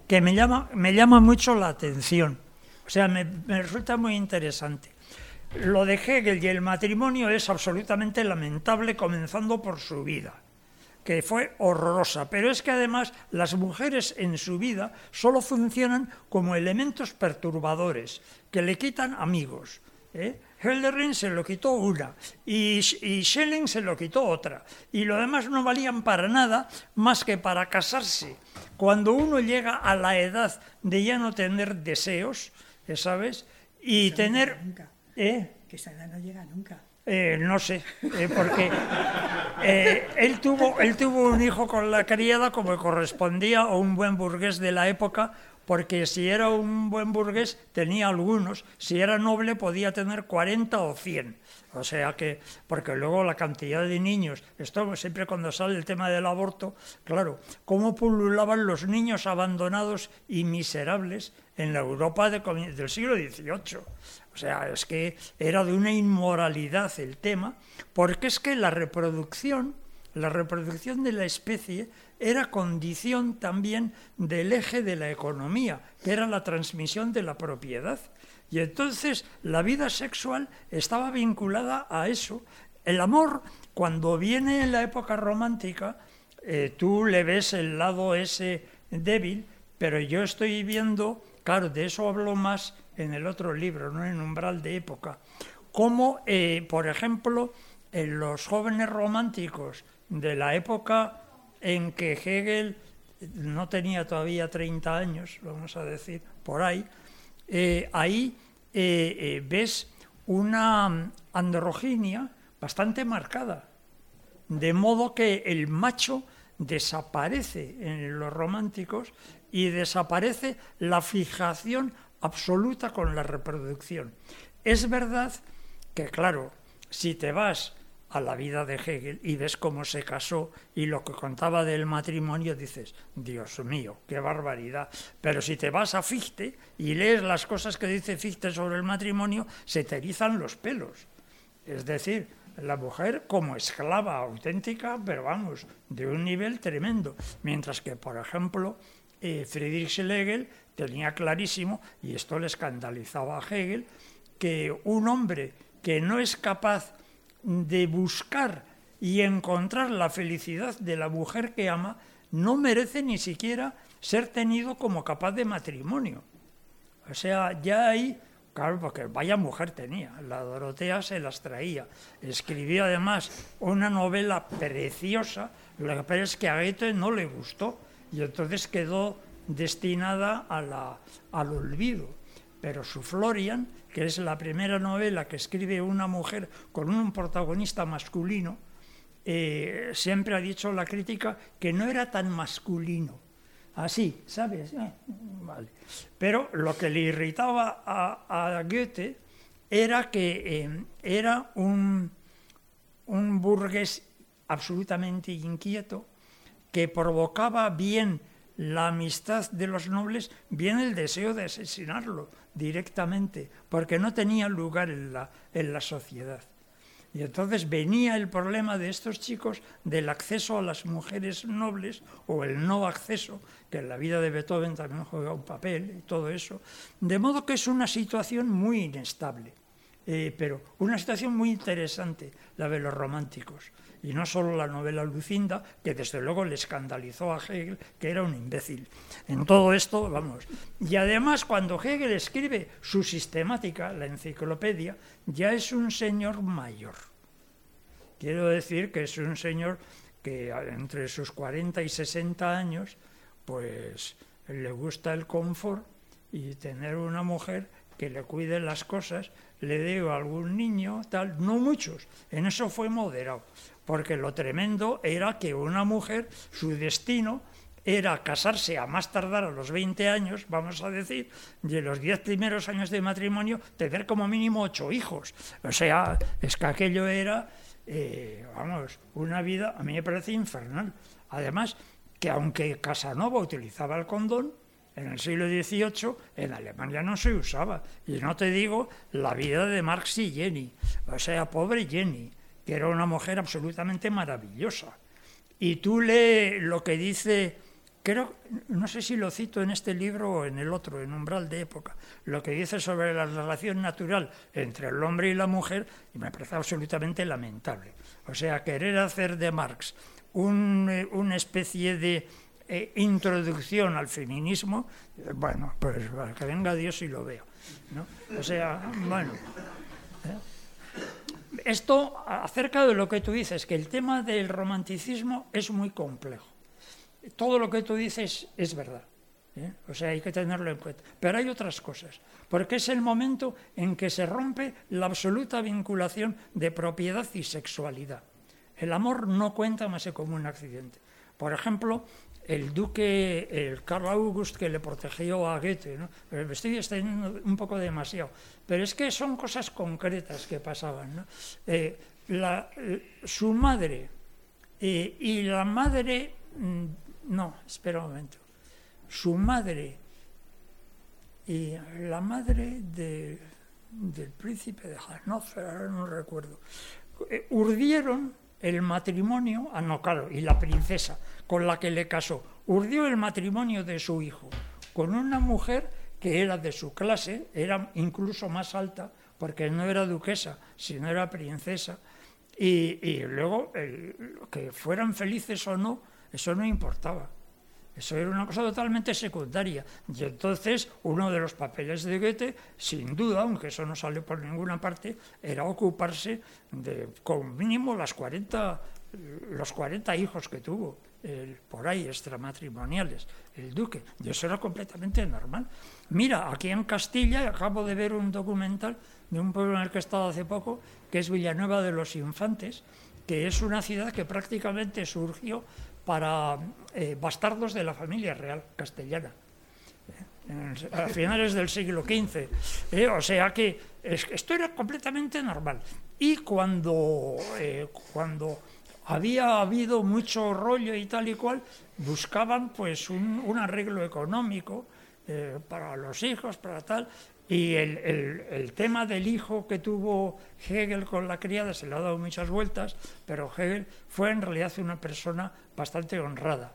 que me llama, me llama mucho la atención. O sea, me, me resulta muy interesante. Lo de Hegel y el matrimonio es absolutamente lamentable, comenzando por su vida que fue horrorosa, pero es que además las mujeres en su vida solo funcionan como elementos perturbadores, que le quitan amigos. ¿eh? se lo quitó una y, y, Schelling se lo quitó otra. Y lo demás no valían para nada más que para casarse. Cuando uno llega a la edad de ya no tener deseos, ¿sabes? Y tener... ¿eh? Que esa edad no llega nunca. Eh, no sé, eh, porque eh, él, tuvo, él tuvo un hijo con la criada como correspondía a un buen burgués de la época, porque si era un buen burgués tenía algunos, si era noble podía tener 40 o 100. O sea que, porque luego la cantidad de niños, esto siempre cuando sale el tema del aborto, claro, cómo pululaban los niños abandonados y miserables en la Europa del siglo XVIII. O sea, es que era de una inmoralidad el tema, porque es que la reproducción, la reproducción de la especie era condición también del eje de la economía, que era la transmisión de la propiedad. Y entonces la vida sexual estaba vinculada a eso. El amor, cuando viene en la época romántica, eh, tú le ves el lado ese débil, pero yo estoy viendo, claro, de eso hablo más en el otro libro, ¿no? en Umbral de Época, como, eh, por ejemplo, en los jóvenes románticos de la época en que Hegel no tenía todavía 30 años, vamos a decir, por ahí, eh, ahí eh, ves una androginia bastante marcada, de modo que el macho desaparece en los románticos y desaparece la fijación absoluta con la reproducción. Es verdad que, claro, si te vas a la vida de Hegel y ves cómo se casó y lo que contaba del matrimonio, dices, Dios mío, qué barbaridad. Pero si te vas a Fichte y lees las cosas que dice Fichte sobre el matrimonio, se te erizan los pelos. Es decir, la mujer como esclava auténtica, pero vamos, de un nivel tremendo. Mientras que, por ejemplo, eh, Friedrich Schlegel tenía clarísimo, y esto le escandalizaba a Hegel, que un hombre que no es capaz de buscar y encontrar la felicidad de la mujer que ama, no merece ni siquiera ser tenido como capaz de matrimonio. O sea, ya hay, claro, porque vaya mujer tenía, la Dorotea se las traía. Escribió además una novela preciosa, lo que pasa es que a Goethe no le gustó y entonces quedó destinada al olvido. Pero su Florian, que es la primera novela que escribe una mujer con un protagonista masculino, eh, siempre ha dicho la crítica que no era tan masculino. Así, ¿sabes? Eh, vale. Pero lo que le irritaba a, Goethe era que eh, era un, un burgués absolutamente inquieto que provocaba bien la amistad de los nobles, viene el deseo de asesinarlo directamente, porque no tenía lugar en la, en la sociedad. Y entonces venía el problema de estos chicos del acceso a las mujeres nobles o el no acceso, que en la vida de Beethoven también juega un papel y todo eso, de modo que es una situación muy inestable, eh, pero una situación muy interesante, la de los románticos y no solo la novela Lucinda, que desde luego le escandalizó a Hegel, que era un imbécil. En todo esto, vamos. Y además, cuando Hegel escribe su sistemática, la enciclopedia, ya es un señor mayor. Quiero decir que es un señor que entre sus 40 y 60 años, pues le gusta el confort y tener una mujer que le cuide las cosas, le dé algún niño, tal, no muchos, en eso fue moderado porque lo tremendo era que una mujer, su destino era casarse a más tardar a los 20 años, vamos a decir, en los 10 primeros años de matrimonio tener como mínimo ocho hijos. O sea, es que aquello era, eh, vamos, una vida, a mí me parece infernal. Además, que aunque Casanova utilizaba el condón, en el siglo XVIII en Alemania no se usaba. Y no te digo la vida de Marx y Jenny, o sea, pobre Jenny, que era una mujer absolutamente maravillosa. Y tú lees lo que dice, creo, no sé si lo cito en este libro o en el otro, en Umbral de Época, lo que dice sobre la relación natural entre el hombre y la mujer, y me parece absolutamente lamentable. O sea, querer hacer de Marx eh, una especie de eh, introducción al feminismo, bueno, pues que venga Dios y lo veo. ¿no? O sea, bueno. Esto acerca de lo que tú dices, que el tema del romanticismo es muy complejo. Todo lo que tú dices es verdad. ¿eh? O sea, hay que tenerlo en cuenta. Pero hay otras cosas, porque es el momento en que se rompe la absoluta vinculación de propiedad y sexualidad. El amor no cuenta más que como un accidente. Por ejemplo, el duque, el Carl August que le protegió a Goethe, ¿no? me estoy extendiendo un poco demasiado, pero es que son cosas concretas que pasaban. ¿no? Eh, su madre eh, y la madre, mm, no, espera un momento, su madre y la madre de, del príncipe de Hannover, ahora no recuerdo, eh, urdieron el matrimonio, ah, no, claro, y la princesa con la que le casó, urdió el matrimonio de su hijo con una mujer que era de su clase, era incluso más alta, porque no era duquesa, sino era princesa, y, luego que fueran felices o no, eso no importaba. Eso era una cosa totalmente secundaria. Y entonces uno de los papeles de Goethe, sin duda, aunque eso no salió por ninguna parte, era ocuparse de con mínimo las 40, los 40 hijos que tuvo, por ahí extramatrimoniales, el duque. Y eso era completamente normal. Mira, aquí en Castilla acabo de ver un documental de un pueblo en el que he estado hace poco, que es Villanueva de los Infantes, que es una ciudad que prácticamente surgió para eh, bastardos de la familia real castellana eh, a finales del siglo XV. Eh, o sea que esto era completamente normal. Y cuando, cuando había habido mucho rollo y tal y cual, buscaban pues un, un arreglo económico para los hijos, para tal, y el, el, tema del hijo que tuvo Hegel con la criada se le ha dado muchas vueltas, pero Hegel fue en realidad una persona bastante honrada.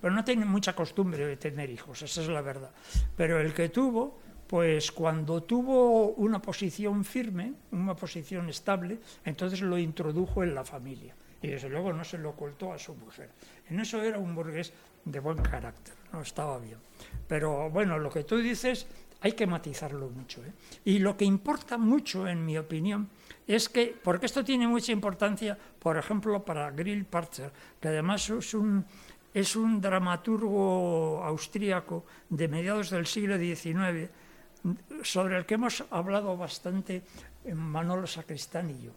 Pero no tiene mucha costumbre de tener hijos, esa es la verdad. Pero el que tuvo, pues cuando tuvo una posición firme, una posición estable, entonces lo introdujo en la familia. Y desde luego no se lo ocultó a su mujer. En eso era un burgués de buen carácter, no estaba bien. Pero bueno, lo que tú dices hay que matizarlo mucho. ¿eh? Y lo que importa mucho, en mi opinión, es que, porque esto tiene mucha importancia, por ejemplo, para Grill Parzer, que además es un, es un dramaturgo austríaco de mediados del siglo XIX, sobre el que hemos hablado bastante en Manolo Sacristán y yo,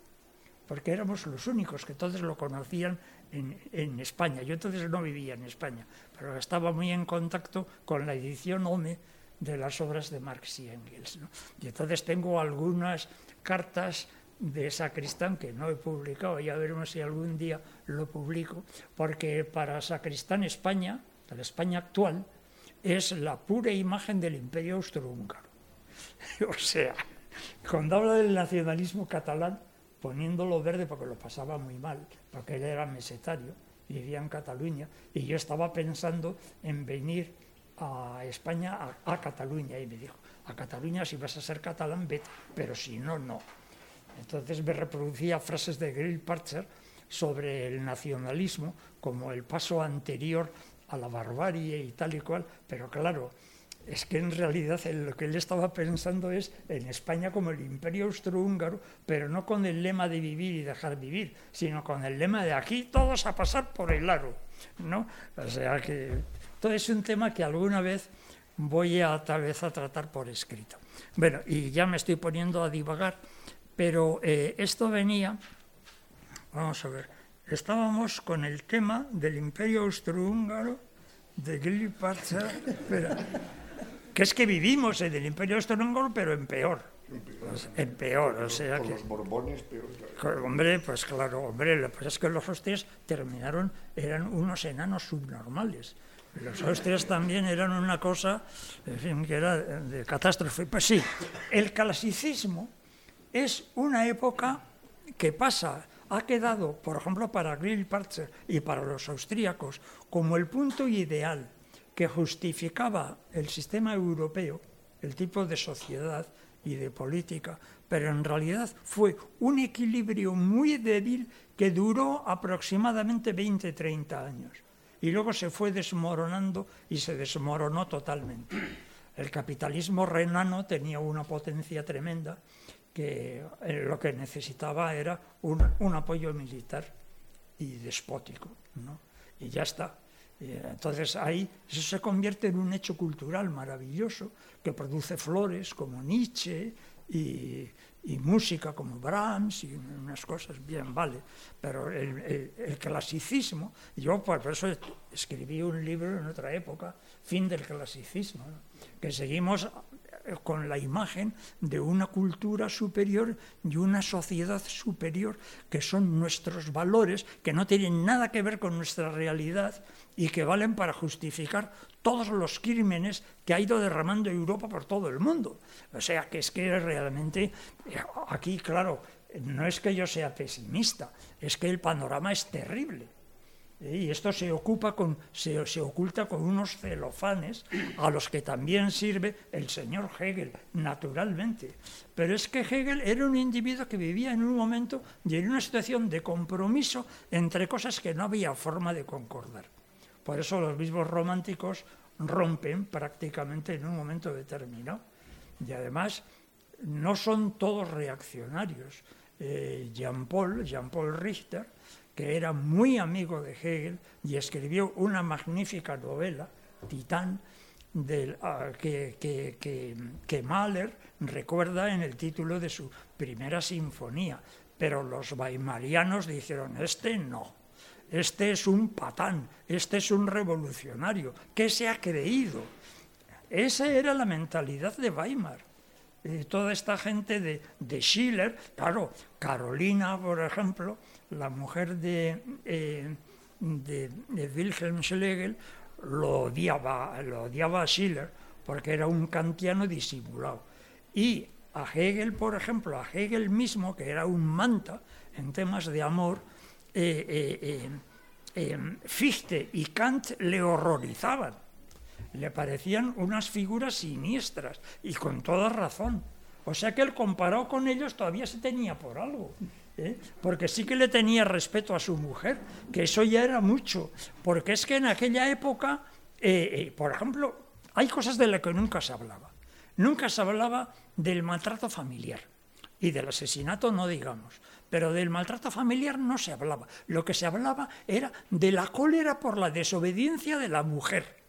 porque éramos los únicos que todos lo conocían en, en, España. Yo entonces no vivía en España, pero estaba muy en contacto con la edición OME de las obras de Marx y Engels. Y entonces tengo algunas cartas de Sacristán que no he publicado, ya veremos si algún día lo publico, porque para Sacristán España, la España actual, es la pura imagen del imperio austrohúngaro. [LAUGHS] o sea, cuando habla del nacionalismo catalán, poniéndolo verde porque lo pasaba muy mal, porque él era mesetario, vivía en Cataluña, y yo estaba pensando en venir a España, a, Cataluña, y me dijo, a Cataluña si vas a ser catalán, vete, pero si no, no. Entonces me reproducía frases de Grill Parcher sobre el nacionalismo como el paso anterior a la barbarie y tal y cual, pero claro, es que en realidad lo que él estaba pensando es en España como el imperio austrohúngaro, pero no con el lema de vivir y dejar vivir, sino con el lema de aquí todos a pasar por el aro, ¿no? O sea que es un tema que alguna vez voy a tal vez a tratar por escrito. Bueno, y ya me estoy poniendo a divagar, pero eh, esto venía, vamos a ver, estábamos con el tema del imperio austrohúngaro de Gili que es que vivimos en el imperio austrohúngaro, pero en peor. En peor, o sea Con que... los Borbones, peor. Hombre, pues claro, hombre, lo que pasa es que los Austrias terminaron, eran unos enanos subnormales. Los Austrias también eran una cosa, que era de catástrofe. Pues sí, el clasicismo es una época que pasa, ha quedado, por ejemplo, para Grillparzer y para los austríacos, como el punto ideal que justificaba el sistema europeo, el tipo de sociedad y de política, pero en realidad fue un equilibrio muy débil que duró aproximadamente 20-30 años y luego se fue desmoronando y se desmoronó totalmente. El capitalismo renano tenía una potencia tremenda que eh, lo que necesitaba era un, un apoyo militar y despótico, ¿no? Y ya está. Entonces ahí eso se convierte en un hecho cultural maravilloso que produce flores como Nietzsche y, y música como Brahms y unas cosas bien, vale. Pero el, el, el clasicismo, yo por eso escribí un libro en otra época, Fin del clasicismo, ¿no? que seguimos con la imagen de una cultura superior y una sociedad superior, que son nuestros valores, que no tienen nada que ver con nuestra realidad y que valen para justificar todos los crímenes que ha ido derramando Europa por todo el mundo. O sea, que es que realmente, aquí, claro, no es que yo sea pesimista, es que el panorama es terrible. Y esto se, ocupa se, se, oculta con unos celofanes a los que también sirve el señor Hegel, naturalmente. Pero es que Hegel era un individuo que vivía en un momento y en una situación de compromiso entre cosas que no había forma de concordar. Por eso los mismos románticos rompen prácticamente en un momento determinado. Y además no son todos reaccionarios. Eh, Jean Paul, Jean Paul Richter, que era muy amigo de Hegel y escribió una magnífica novela, Titán, uh, que, que, que, Mahler recuerda en el título de su primera sinfonía. Pero los weimarianos dijeron, este no, este es un patán, este es un revolucionario, ¿qué se ha creído? Esa era la mentalidad de Weimar. Y toda esta gente de, de Schiller, claro, Carolina, por ejemplo, la mujer de, eh, de, de, Wilhelm Schlegel lo odiaba, lo odiaba a Schiller porque era un kantiano disimulado. Y a Hegel, por ejemplo, a Hegel mismo, que era un manta en temas de amor, eh, eh, eh, Fichte y Kant le horrorizaban, le parecían unas figuras siniestras y con toda razón. O sea que él comparado con ellos todavía se tenía por algo. ¿Eh? porque sí que le tenía respeto a su mujer, que eso ya era mucho, porque es que en aquella época, eh, eh, por ejemplo, hay cosas de las que nunca se hablaba. Nunca se hablaba del maltrato familiar y del asesinato no digamos, pero del maltrato familiar no se hablaba. Lo que se hablaba era de la cólera por la desobediencia de la mujer.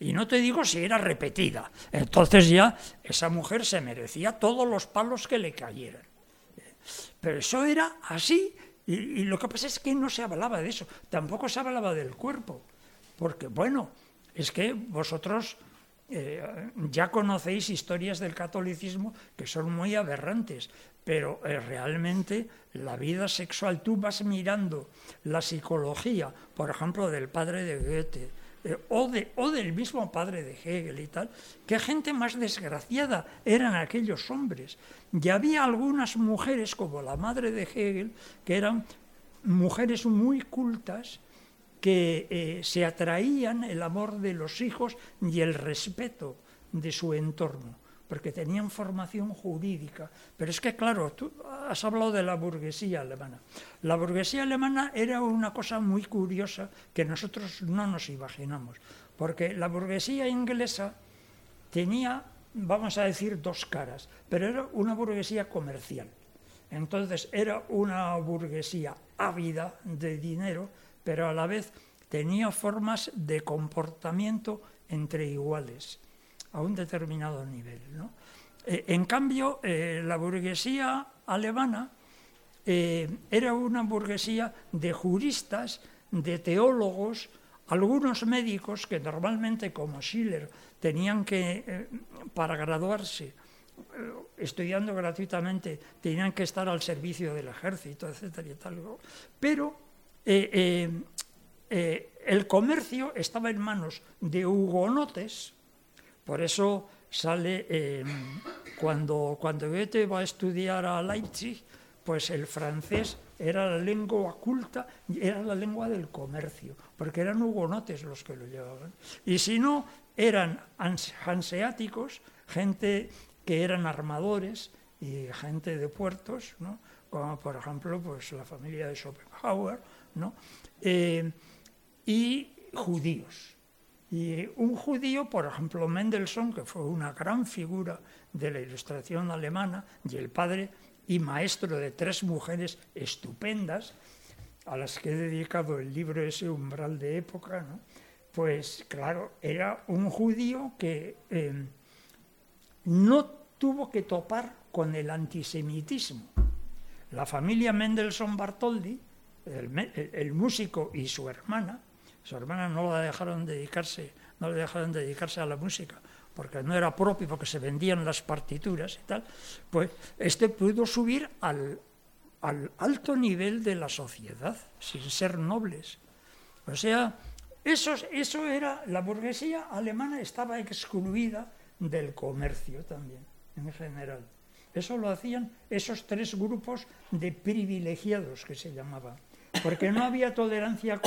Y no te digo si era repetida. Entonces ya esa mujer se merecía todos los palos que le cayeran. Pero eso era así, y, lo que pasa es que no se hablaba de eso, tampoco se hablaba del cuerpo, porque bueno, es que vosotros eh, ya conocéis historias del catolicismo que son muy aberrantes, pero eh, realmente la vida sexual, tú vas mirando la psicología, por ejemplo, del padre de Goethe, eh, o, de, o, del mismo padre de Hegel y tal, qué gente más desgraciada eran aquellos hombres. Y había algunas mujeres, como la madre de Hegel, que eran mujeres muy cultas, que eh, se atraían el amor de los hijos y el respeto de su entorno, porque tenían formación jurídica. Pero es que, claro, tú has hablado de la burguesía alemana. La burguesía alemana era una cosa muy curiosa que nosotros no nos imaginamos, porque la burguesía inglesa tenía, vamos a decir, dos caras, pero era una burguesía comercial. Entonces era una burguesía ávida de dinero, pero a la vez tenía formas de comportamiento entre iguales a un determinado nivel. ¿no? Eh, en cambio, eh, la burguesía alemana eh, era una burguesía de juristas, de teólogos, algunos médicos que normalmente, como Schiller, tenían que, para graduarse, estudiando gratuitamente, tenían que estar al servicio del ejército, etcétera y tal. Pero el comercio estaba en manos de hugonotes, por eso sale cuando, cuando Goethe va a estudiar a Leipzig, pues el francés era la lengua culta, era la lengua del comercio, porque eran hugonotes los que lo llevaban. Y si no, eran hanseáticos, gente que eran armadores y gente de puertos, ¿no? como por ejemplo pues, la familia de Schopenhauer, ¿no? Eh, y judíos. Y un judío, por ejemplo, Mendelssohn, que fue una gran figura de la ilustración alemana y el padre y maestro de tres mujeres estupendas, a las que he dedicado el libro ese umbral de época, ¿no? pues claro, era un judío que eh, no tuvo que topar con el antisemitismo. La familia Mendelssohn Bartholdy, el, músico y su hermana, su hermana no la dejaron dedicarse, no le dejaron dedicarse a la música, porque no era propio, porque se vendían las partituras y tal, pues este pudo subir al, al alto nivel de la sociedad, sin ser nobles. O sea, eso era, la burguesía alemana estaba excluida del comercio también, en general. Eso lo hacían esos tres grupos de privilegiados que se llamaban, porque no había tolerancia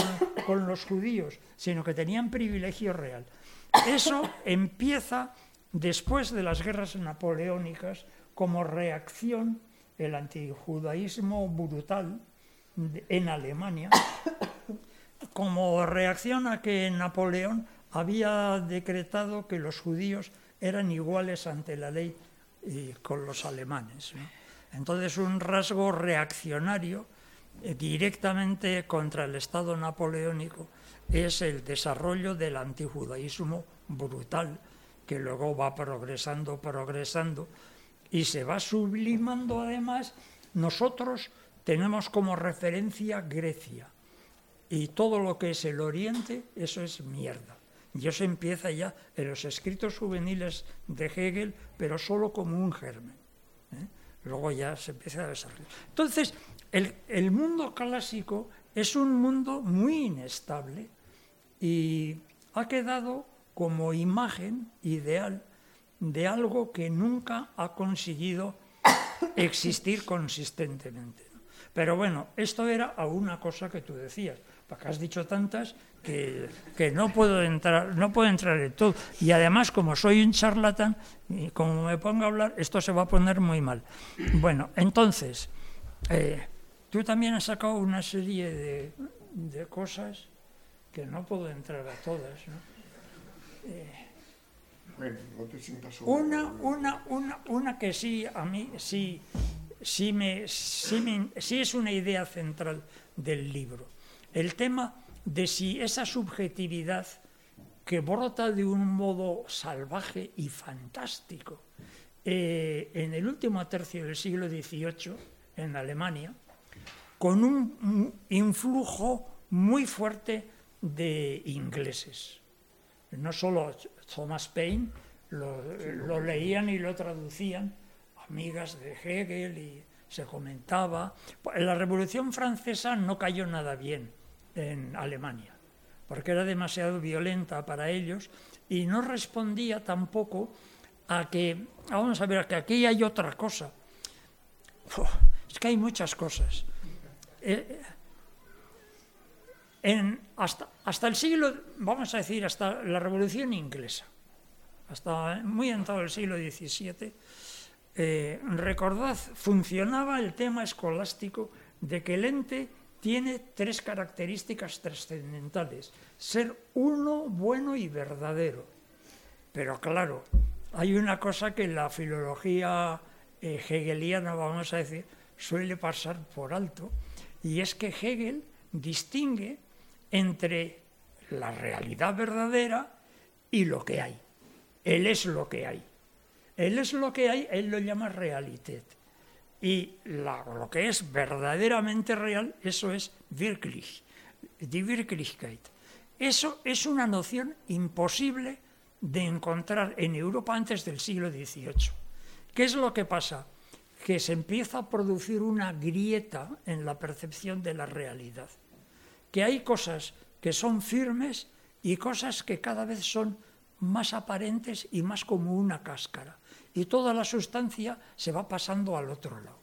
con, los judíos, sino que tenían privilegio real. Eso empieza después de las guerras napoleónicas como reacción el antijudaísmo brutal en Alemania como reacción a que Napoleón había decretado que los judíos eran iguales ante la ley y con los alemanes. Entonces un rasgo reaccionario eh, directamente contra el Estado napoleónico es el desarrollo del antijudaísmo brutal, que luego va progresando, progresando, y se va sublimando además. Nosotros tenemos como referencia Grecia y todo lo que es el Oriente, eso es mierda. Y eso empieza ya en los escritos juveniles de Hegel, pero solo como un germen. ¿eh? Luego ya se empieza a desarrollar. Entonces, el, mundo clásico es un mundo muy inestable y ha quedado como imagen ideal de algo que nunca ha conseguido existir consistentemente. Pero bueno, esto era a una cosa que tú decías porque has dicho tantas que, que, no puedo entrar, no puedo entrar en todo. Y además, como soy un charlatán, y como me pongo a hablar, esto se va a poner muy mal. Bueno, entonces, eh, tú también has sacado una serie de, de, cosas que no puedo entrar a todas. ¿no? Eh, una, una, una, una que sí, a mí sí, sí, me, sí, me, sí es una idea central del libro el tema de si esa subjetividad que brota de un modo salvaje y fantástico eh, en el último tercio del siglo XVIII en Alemania, con un influjo muy fuerte de ingleses. No solo Thomas Paine, lo, leían y lo traducían, amigas de Hegel y se comentaba. La Revolución Francesa no cayó nada bien en Alemania, porque era demasiado violenta para ellos y no respondía tampoco a que, vamos a ver, que aquí hay otra cosa. es que hay muchas cosas. Eh, hasta, el siglo, vamos a decir, hasta la Revolución Inglesa, hasta muy entrado el siglo XVII, eh, recordad, funcionaba el tema escolástico de que el ente tiene tres características trascendentales. Ser uno, bueno y verdadero. Pero claro, hay una cosa que la filología eh, hegeliana, vamos a decir, suele pasar por alto, y es que Hegel distingue entre la realidad verdadera y lo que hay. Él es lo que hay. Él es lo que hay, él lo llama realité. Y lo que es verdaderamente real, eso es wirklich, die Wirklichkeit. Eso es una noción imposible de encontrar en Europa antes del siglo XVIII. ¿Qué es lo que pasa? Que se empieza a producir una grieta en la percepción de la realidad. Que hay cosas que son firmes y cosas que cada vez son más aparentes y más como una cáscara. Y toda la sustancia se va pasando al otro lado.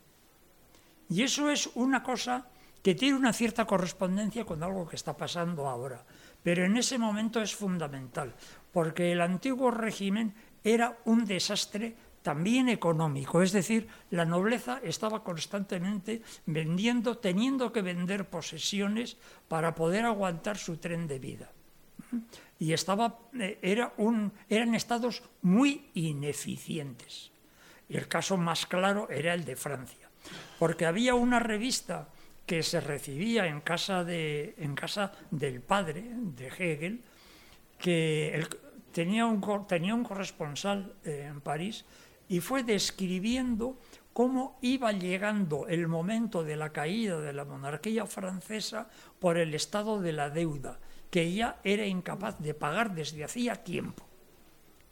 Y eso es una cosa que tiene una cierta correspondencia con algo que está pasando ahora. Pero en ese momento es fundamental, porque el antiguo régimen era un desastre también económico, es decir, la nobleza estaba constantemente vendiendo, teniendo que vender posesiones para poder aguantar su tren de vida. Y estaba, eh, era un, eran estados muy ineficientes. Y el caso más claro era el de Francia, porque había una revista que se recibía en casa, de, en casa del padre de Hegel, que tenía, un, tenía un corresponsal eh, en París y fue describiendo cómo iba llegando el momento de la caída de la monarquía francesa por el estado de la deuda, que ella era incapaz de pagar desde hacía tiempo.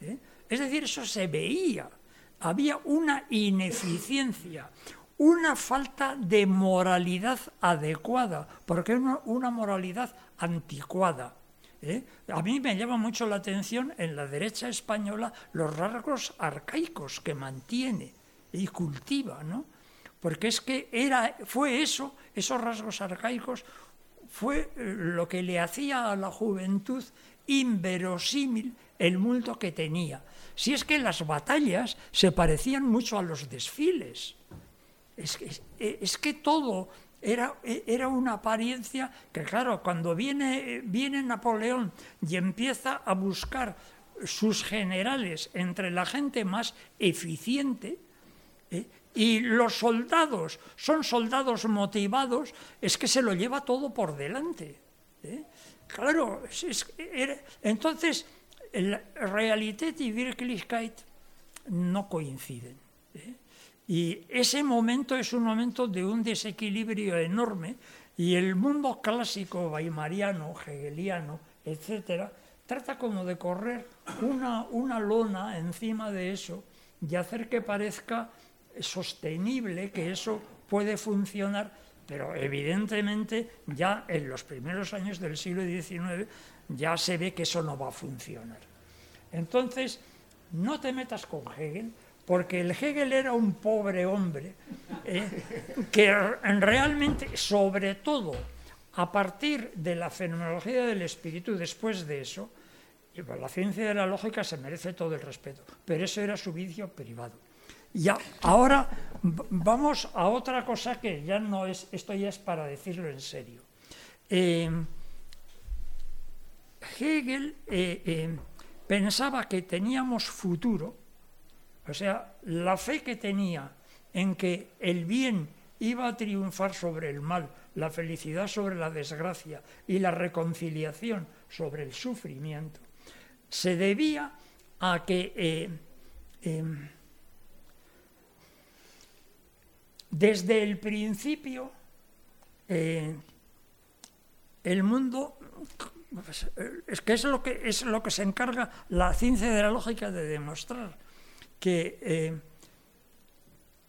¿eh? Es decir, eso se veía. Había una ineficiencia, una falta de moralidad adecuada, porque es una, moralidad anticuada. ¿Eh? A mí me llama mucho la atención en la derecha española los rasgos arcaicos que mantiene y cultiva, ¿no? Porque es que era, fue eso, esos rasgos arcaicos, fue eh, lo que le hacía a la juventud inverosímil el mundo que tenía. Si es que las batallas se parecían mucho a los desfiles. Es que, es que todo era, era, una apariencia que, claro, cuando viene, viene Napoleón y empieza a buscar sus generales entre la gente más eficiente, ¿eh? y los soldados son soldados motivados, es que se lo lleva todo por delante. ¿eh? Claro, es, entonces, Realität y Wirklichkeit no coinciden. ¿eh? Y ese momento es un momento de un desequilibrio enorme y el mundo clásico weimariano, hegeliano, etcétera, trata como de correr una, una lona encima de eso y hacer que parezca sostenible, que eso puede funcionar, pero evidentemente ya en los primeros años del siglo XIX ya se ve que eso no va a funcionar. Entonces, no te metas con Hegel, porque el Hegel era un pobre hombre ¿eh? que realmente, sobre todo, a partir de la fenomenología del espíritu, después de eso, la ciencia de la lógica se merece todo el respeto, pero eso era su vicio privado. Ya, ahora vamos a otra cosa que ya no es, esto ya es para decirlo en serio. Eh, Hegel eh, pensaba que teníamos futuro o sea, la fe que tenía en que el bien iba a triunfar sobre el mal, la felicidad sobre la desgracia y la reconciliación sobre el sufrimiento, se debía a que eh, em, desde el principio eh, el mundo es que es lo que es lo que se encarga la ciencia de la lógica de demostrar eh,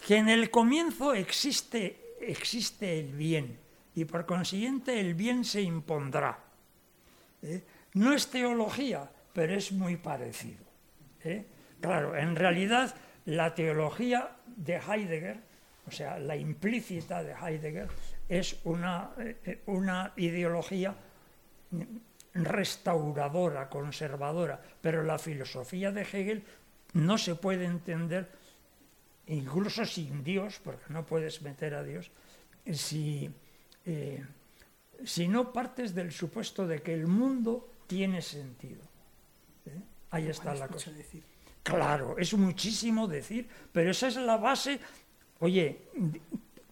que, en el comienzo existe, existe el bien y por consiguiente el bien se impondrá. ¿eh? No es teología, pero es muy parecido. ¿eh? Claro, en realidad la teología de Heidegger, o sea, la implícita de Heidegger, es una, una ideología restauradora, conservadora, pero la filosofía de Hegel no se puede entender, incluso sin Dios, porque no puedes meter a Dios, si, eh, si no partes del supuesto de que el mundo tiene sentido. ¿eh? Ahí está la cosa. Decir. Claro, es muchísimo decir, pero esa es la base. Oye,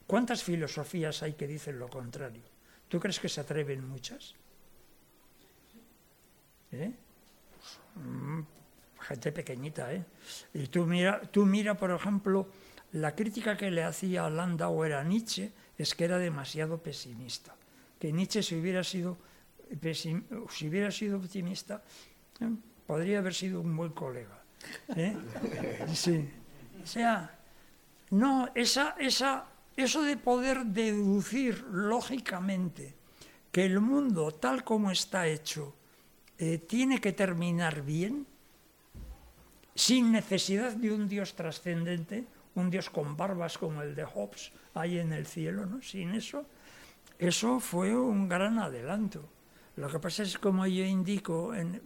¿cuántas filosofías hay que dicen lo contrario? ¿Tú crees que se atreven muchas? ¿Eh? Gente pequeñita, ¿eh? Y tú mira, tú mira, por ejemplo, la crítica que le hacía a Landau era Nietzsche, es que era demasiado pesimista. Que Nietzsche si hubiera sido, si hubiera sido optimista, ¿eh? podría haber sido un buen colega. ¿eh? [LAUGHS] Sí. O sea, no, esa, esa, eso de poder deducir lógicamente que el mundo tal como está hecho eh, tiene que terminar bien, sin necesidad de un Dios trascendente, un Dios con barbas como el de Hobbes ahí en el cielo, ¿no? Sin eso, eso fue un gran adelanto. Lo que pasa es como yo indico en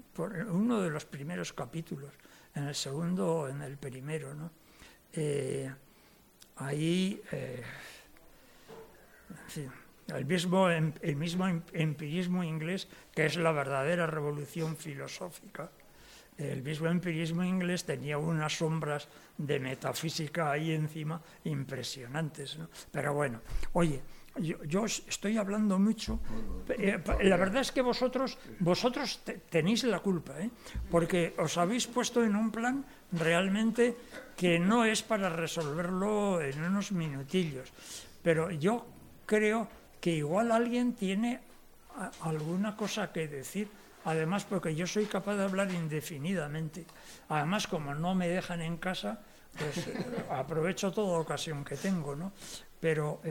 uno de los primeros capítulos, en el segundo o en el primero, ¿no? Eh, ahí, eh, el, mismo, em, em, empirismo inglés, que es la verdadera revolución filosófica, el mismo empirismo inglés tenía unas sombras de metafísica ahí encima impresionantes. ¿no? Pero bueno, oye, yo, estoy hablando mucho. Eh, la verdad es que vosotros, vosotros tenéis la culpa, ¿eh? porque os habéis puesto en un plan realmente que no es para resolverlo en unos minutillos. Pero yo creo que igual alguien tiene alguna cosa que decir. Además, porque yo soy capaz de hablar indefinidamente. Además, como no me dejan en casa, pues eh, [LAUGHS] aprovecho toda ocasión que tengo, ¿no? Pero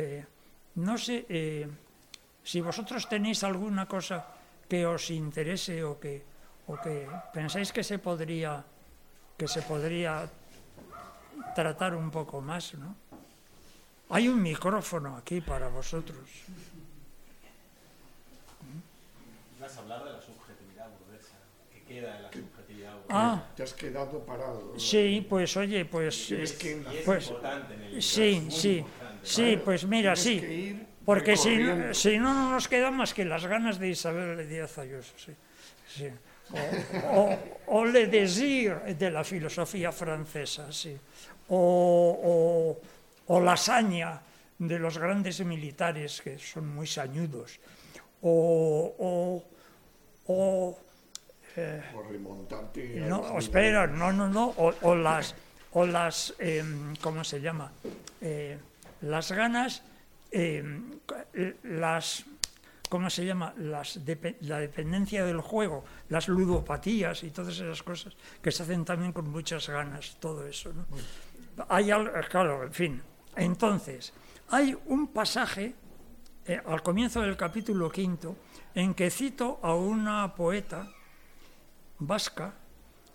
no sé eh, si vosotros tenéis alguna cosa que os interese o que, o que pensáis que se podría que se podría tratar un poco más, ¿no? Hay un micrófono aquí para vosotros. Vas a hablar de la subjetividad burguesa, que queda en la subjetividad burguesa. Ah, te has quedado parado. Sí, pues oye, pues, es, que, pues, sí, sí. Sí, pues mira, sí. Porque si, si, no, no nos quedan más que las ganas de Isabel Díaz Ayuso. Sí, O, le désir de la filosofía francesa, sí. O, la saña de los grandes militares que son muy sañudos. O. o eh, remontarte. No, espera, no, no, no. O, las. O las em, ¿Cómo se llama? Eh, las ganas, eh, las, ¿cómo se llama? Las la dependencia del juego, las ludopatías y todas esas cosas que se hacen también con muchas ganas, todo eso. ¿no? Hay algo, claro, en fin. Entonces, hay un pasaje eh, al comienzo del capítulo quinto en que cito a una poeta vasca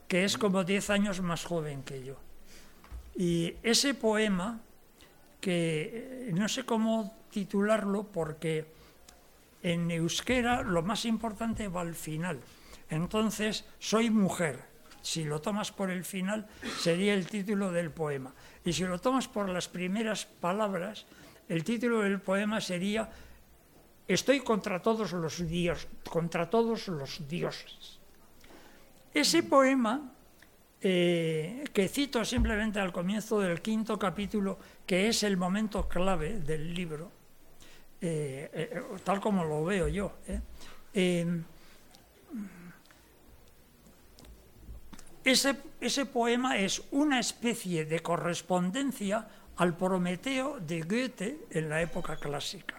que es como 10 años más joven que yo. Y ese poema que eh, no sé cómo titularlo porque en euskera lo más importante va al final. Entonces, soy mujer. Si lo tomas por el final, sería el título del poema. Y si lo tomas por las primeras palabras, el título del poema sería Estoy contra todos los dioses, contra todos los dioses. Ese poema eh, que cito simplemente al comienzo del quinto capítulo, que es el momento clave del libro, eh, eh, tal como lo veo yo. Ese, ese, poema es una especie de correspondencia al Prometeo de Goethe en la época clásica,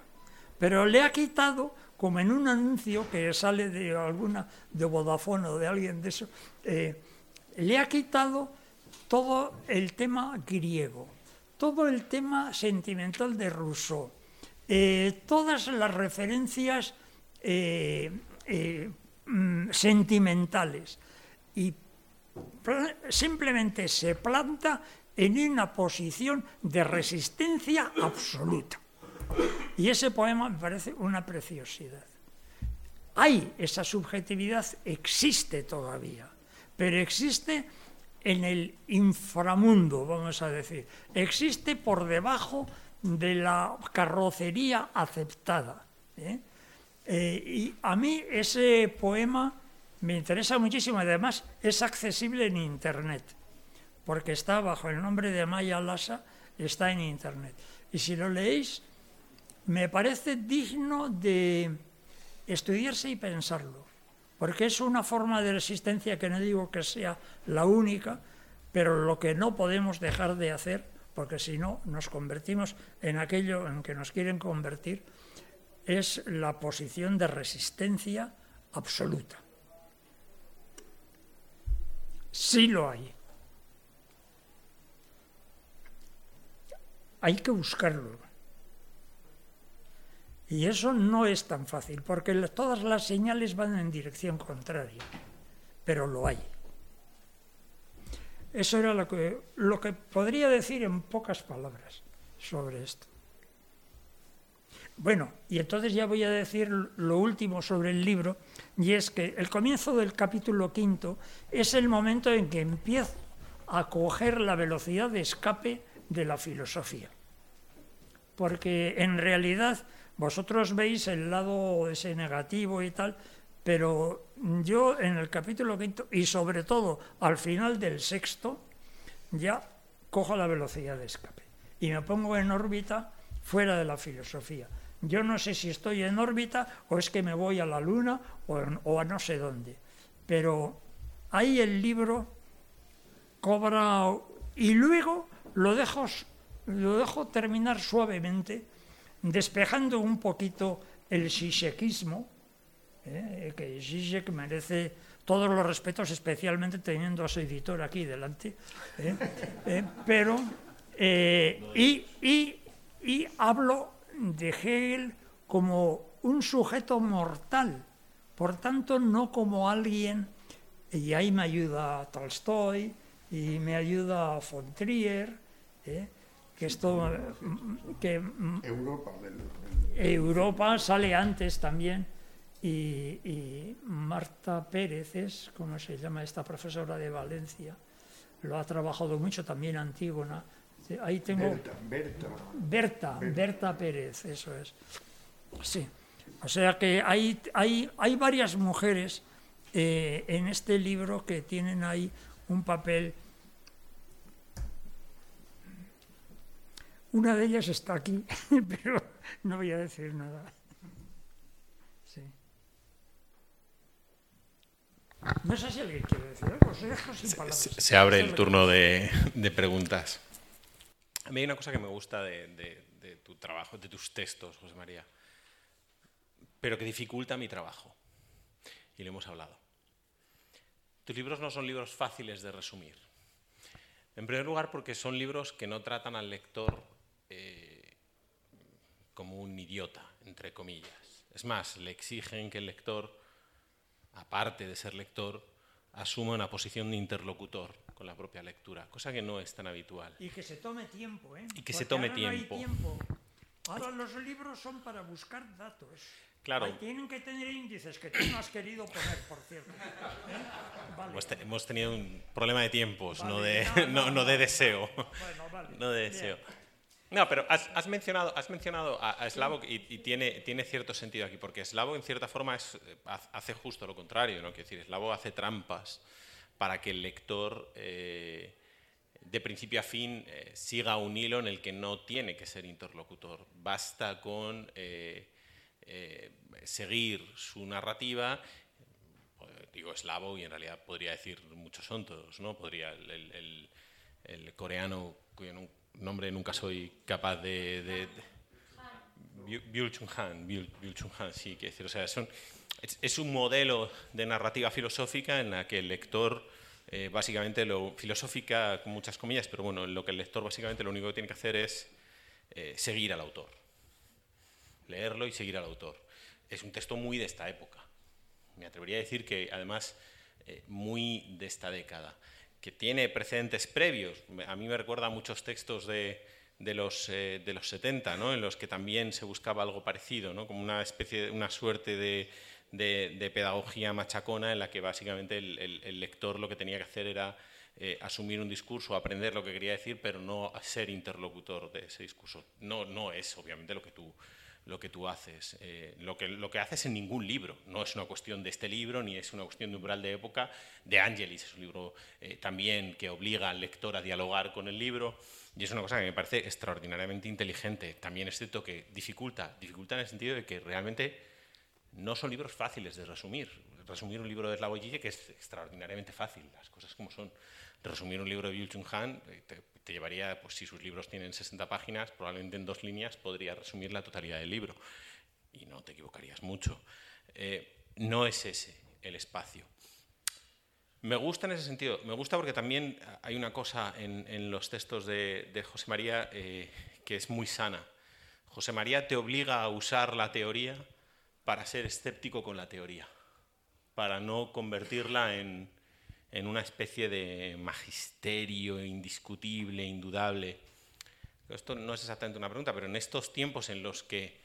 pero le ha quitado, como en un anuncio que sale de alguna, de Vodafone o de alguien de eso, le ha quitado todo el tema griego, todo el tema sentimental de Rousseau, eh, todas las referencias eh, eh, mm, sentimentales y simplemente se planta en una posición de resistencia absoluta. Y ese poema me parece una preciosidad. Hay esa subjetividad, existe todavía pero existe en el inframundo, vamos a decir. Existe por debajo de la carrocería aceptada. ¿eh? Eh, y a mí ese poema me interesa muchísimo, además es accesible en Internet, porque está bajo el nombre de Maya Lassa, está en Internet. Y si lo leéis, me parece digno de estudiarse y pensarlo porque es una forma de resistencia que no digo que sea la única, pero lo que no podemos dejar de hacer, porque si no nos convertimos en aquello en que nos quieren convertir, es la posición de resistencia absoluta. Sí lo hay. hay que buscarlo. Y eso no es tan fácil, porque todas las señales van en dirección contraria, pero lo hay. Eso era lo que, lo que podría decir en pocas palabras sobre esto. Bueno, y entonces ya voy a decir lo último sobre el libro, y es que el comienzo del capítulo quinto es el momento en que empiezo a coger la velocidad de escape de la filosofía. Porque en realidad vosotros veis el lado ese negativo y tal, pero yo en el capítulo quinto y sobre todo al final del sexto ya cojo la velocidad de escape y me pongo en órbita fuera de la filosofía. Yo no sé si estoy en órbita o es que me voy a la luna o, a no sé dónde, pero ahí el libro cobra y luego lo dejo, lo dejo terminar suavemente, despejando un poquito el shishekismo, ¿eh? que Zizek merece todos los respetos, especialmente teniendo a su editor aquí delante. ¿eh? ¿Eh? pero, y, y, y hablo de Hegel como un sujeto mortal, por tanto no como alguien, y ahí me ayuda Tolstoy, y me ayuda von Trier, que esto que Europa, Europa sale antes también y, Marta Pérez es, como se llama esta profesora de Valencia, lo ha trabajado mucho también Antígona. Ahí tengo. Berta, Berta. Berta, Pérez, eso es. Sí. O sea que hay, hay, hay varias mujeres eh, en este libro que tienen ahí un papel. Una de ellas está aquí, [LAUGHS] pero no voy a decir nada. No sé si alguien quiere decir algo, se deja sin palabras. Se, abre el turno de, preguntas. A mí hay una cosa que me gusta de, tu trabajo, de tus textos, José María, pero que dificulta mi trabajo. Y lo hemos hablado. Tus libros no son libros fáciles de resumir. En primer lugar, porque son libros que no tratan al lector eh, como un idiota, entre comillas. Es más, le exigen que el lector aparte de ser lector, asuma una posición de interlocutor con la propia lectura, cosa que no es tan habitual. Y que se tome tiempo, ¿eh? Y que se tome tiempo. Ahora los libros son para buscar datos. Claro. tienen que tener índices que tú no has querido poner, por cierto. ¿Eh? Hemos, tenido un problema de tiempos, no, de, no, [LAUGHS] de deseo. Bueno, vale. No de deseo. No, pero has, mencionado, has mencionado a, Slavok y, tiene, cierto sentido aquí, porque Slavok en cierta forma hace justo lo contrario, ¿no? Quiero decir, Slavok hace trampas para que el lector eh, de principio a fin eh, siga un hilo en el que no tiene que ser interlocutor. Basta con eh, seguir su narrativa digo Slavok y en realidad podría decir muchos son todos, ¿no? Podría el, el coreano cuyo nombre nunca soy capaz de... de, de Chung Han, Chung Han, sí, que decir, o sea, es, un modelo de narrativa filosófica en la que el lector, eh, básicamente, lo, filosófica con muchas comillas, pero bueno, lo que el lector básicamente lo único que tiene que hacer es eh, seguir al autor, leerlo y seguir al autor. Es un texto muy de esta época. Me atrevería a decir que además eh, muy de esta década que tiene precedentes previos. A mí me recuerda a muchos textos de, los, eh, de los 70, ¿no? en los que también se buscaba algo parecido, ¿no? como una especie, una suerte de, de, pedagogía machacona en la que básicamente el, lector lo que tenía que hacer era eh, asumir un discurso, aprender lo que quería decir, pero no ser interlocutor de ese discurso. No, no es obviamente lo que tú lo que tú haces. Eh, lo, que, lo que haces en ningún libro. No es una cuestión de este libro, ni es una cuestión de umbral de época. De Angelis es un libro eh, también que obliga al lector a dialogar con el libro. Y es una cosa que me parece extraordinariamente inteligente. También es cierto que dificulta, dificulta en el sentido de que realmente no son libros fáciles de resumir. Resumir un libro de Slavoj que es extraordinariamente fácil, las cosas como son. Resumir un libro de Byul Chung Han eh, te llevaría, pues si sus libros tienen 60 páginas, probablemente en dos líneas podría resumir la totalidad del libro. Y no te equivocarías mucho. Eh, no es ese el espacio. Me gusta en ese sentido. Me gusta porque también hay una cosa en, los textos de, José María eh, que es muy sana. José María te obliga a usar la teoría para ser escéptico con la teoría, para no convertirla en, en una especie de magisterio indiscutible, indudable. Esto no es exactamente una pregunta, pero en estos tiempos en los que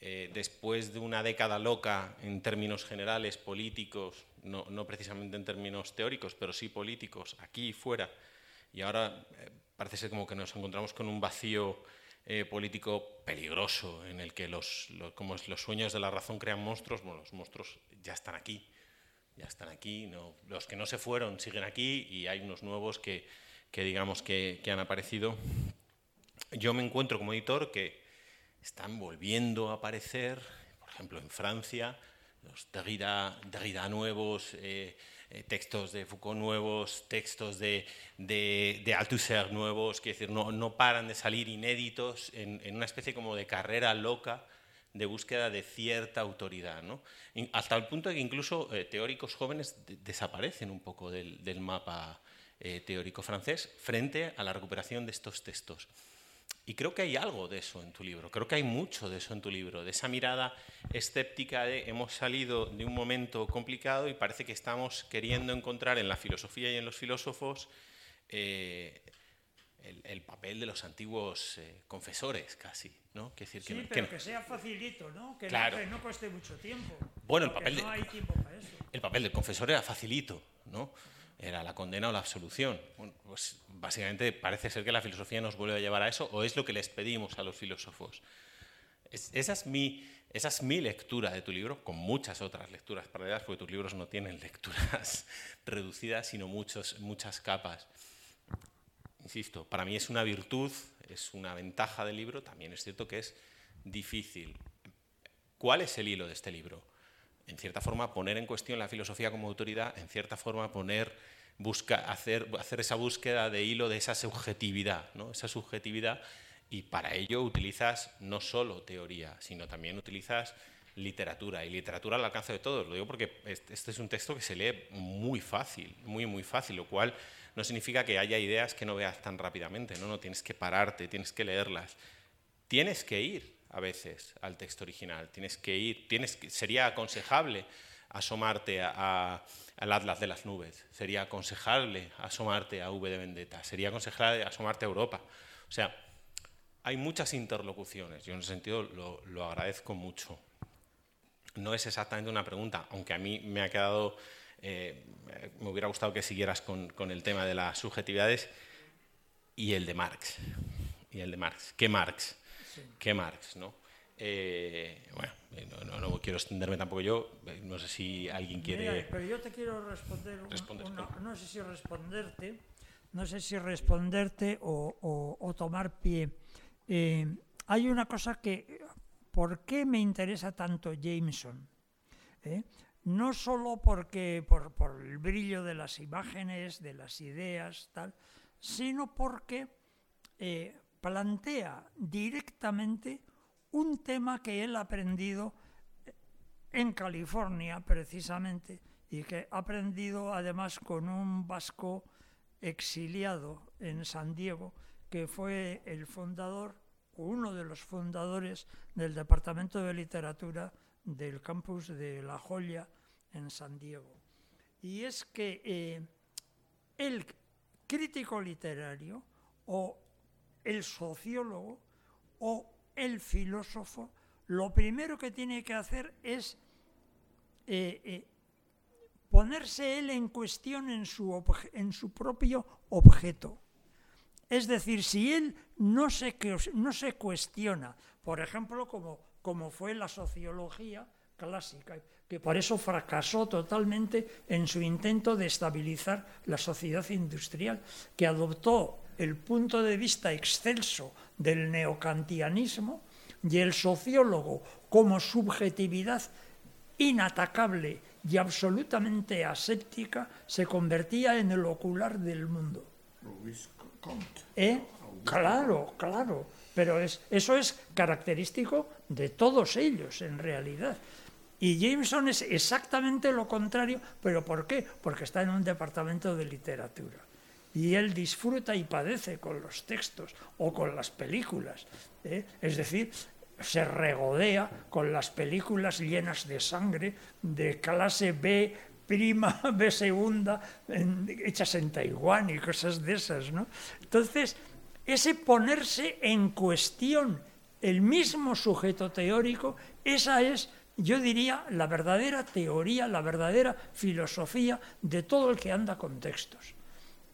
eh, después de una década loca en términos generales, políticos, no, precisamente en términos teóricos, pero sí políticos, aquí y fuera, y ahora eh, parece ser como que nos encontramos con un vacío eh, político peligroso en el que los, los, como los sueños de la razón crean monstruos, bueno, los monstruos ya están aquí, ya están aquí, los que no se fueron siguen aquí y hay unos nuevos que, digamos que han aparecido. Yo me encuentro como editor que están volviendo a aparecer, por ejemplo, en Francia, los Derrida, Derrida nuevos, eh, eh, textos de Foucault nuevos, textos de, de, de Althusser nuevos, que decir, no, no, paran de salir inéditos en, en, una especie como de carrera loca de búsqueda de cierta autoridad, ¿no? hasta el punto de que incluso eh, teóricos jóvenes de, desaparecen un poco del, del mapa eh, teórico francés frente a la recuperación de estos textos. Y creo que hay algo de eso en tu libro, creo que hay mucho de eso en tu libro, de esa mirada escéptica de hemos salido de un momento complicado y parece que estamos queriendo encontrar en la filosofía y en los filósofos eh, el, el, papel de los antiguos eh, confesores casi, ¿no? Que decir, sí, que, pero que, que, sea facilito, ¿no? Que, claro. no, que no cueste mucho tiempo. Bueno, el papel, no hay tiempo para eso. el papel del confesor era facilito, ¿no? era la condena o la absolución. Bueno, pues básicamente parece ser que la filosofía nos vuelve a llevar a eso, o es lo que les pedimos a los filósofos. Es, esa, es mi, esa es mi lectura de tu libro, con muchas otras lecturas paralelas, porque tus libros no tienen [LAUGHS] lecturas reducidas, sino muchos, muchas capas. Insisto, para mí es una virtud, es una ventaja del libro, también es cierto que es difícil. ¿Cuál es el hilo de este libro? en cierta forma, poner en cuestión la filosofía como autoridad, en cierta forma, poner, busca, hacer, hacer esa búsqueda de hilo de esa subjetividad, ¿no? esa subjetividad, y para ello utilizas no solo teoría, sino también utilizas literatura, y literatura al alcance de todos. Lo digo porque este es un texto que se lee muy fácil, muy, muy fácil, lo cual no significa que haya ideas que no veas tan rápidamente, no, no, tienes que pararte, tienes que leerlas. Tienes que ir a veces al texto original. Tienes que ir, tienes que, sería aconsejable asomarte a, al Atlas de las Nubes, sería aconsejable asomarte a V de Vendetta, sería aconsejable asomarte a Europa. O sea, hay muchas interlocuciones, yo en ese sentido lo agradezco mucho. No es exactamente una pregunta, aunque a mí me ha quedado, eh, me hubiera gustado que siguieras con, con el tema de las subjetividades y el de Marx. Y el de Marx. ¿Qué Marx? sí. que Marx, ¿no? Eh, bueno, no, no, no, quiero extenderme tampoco yo, no sé si alguien quiere... Mira, pero yo te quiero responder, responder una, no sé si responderte, no sé si responderte o, o, o tomar pie. Eh, hay una cosa que, ¿por qué me interesa tanto Jameson? ¿Eh? No solo porque, por, por el brillo de las imágenes, de las ideas, tal, sino porque eh, plantea directamente un tema que él ha aprendido en California precisamente y que ha aprendido además con un vasco exiliado en San Diego que fue el fundador uno de los fundadores del Departamento de Literatura del campus de La Joya en San Diego. Y es que eh, el crítico literario o el sociólogo o el filósofo, lo primero que tiene que hacer es eh, eh, ponerse él en cuestión en su, en su, propio objeto. Es decir, si él no se, no se cuestiona, por ejemplo, como, como fue la sociología clásica, que por eso fracasó totalmente en su intento de estabilizar la sociedad industrial, que adoptó el punto de vista excelso del neocantianismo y el sociólogo como subjetividad inatacable y absolutamente aséptica se convertía en el ocular del mundo. ¿Eh? Claro, claro, pero es, eso es característico de todos ellos en realidad. Y Jameson es exactamente lo contrario, pero ¿por qué? Porque está en un departamento de literatura. y él disfruta y padece con los textos o con las películas. ¿eh? Es decir, se regodea con las películas llenas de sangre de clase B, prima, B segunda, hechas en Taiwán y cosas de esas. ¿no? Entonces, ese ponerse en cuestión el mismo sujeto teórico, esa es, yo diría, la verdadera teoría, la verdadera filosofía de todo el que anda con textos.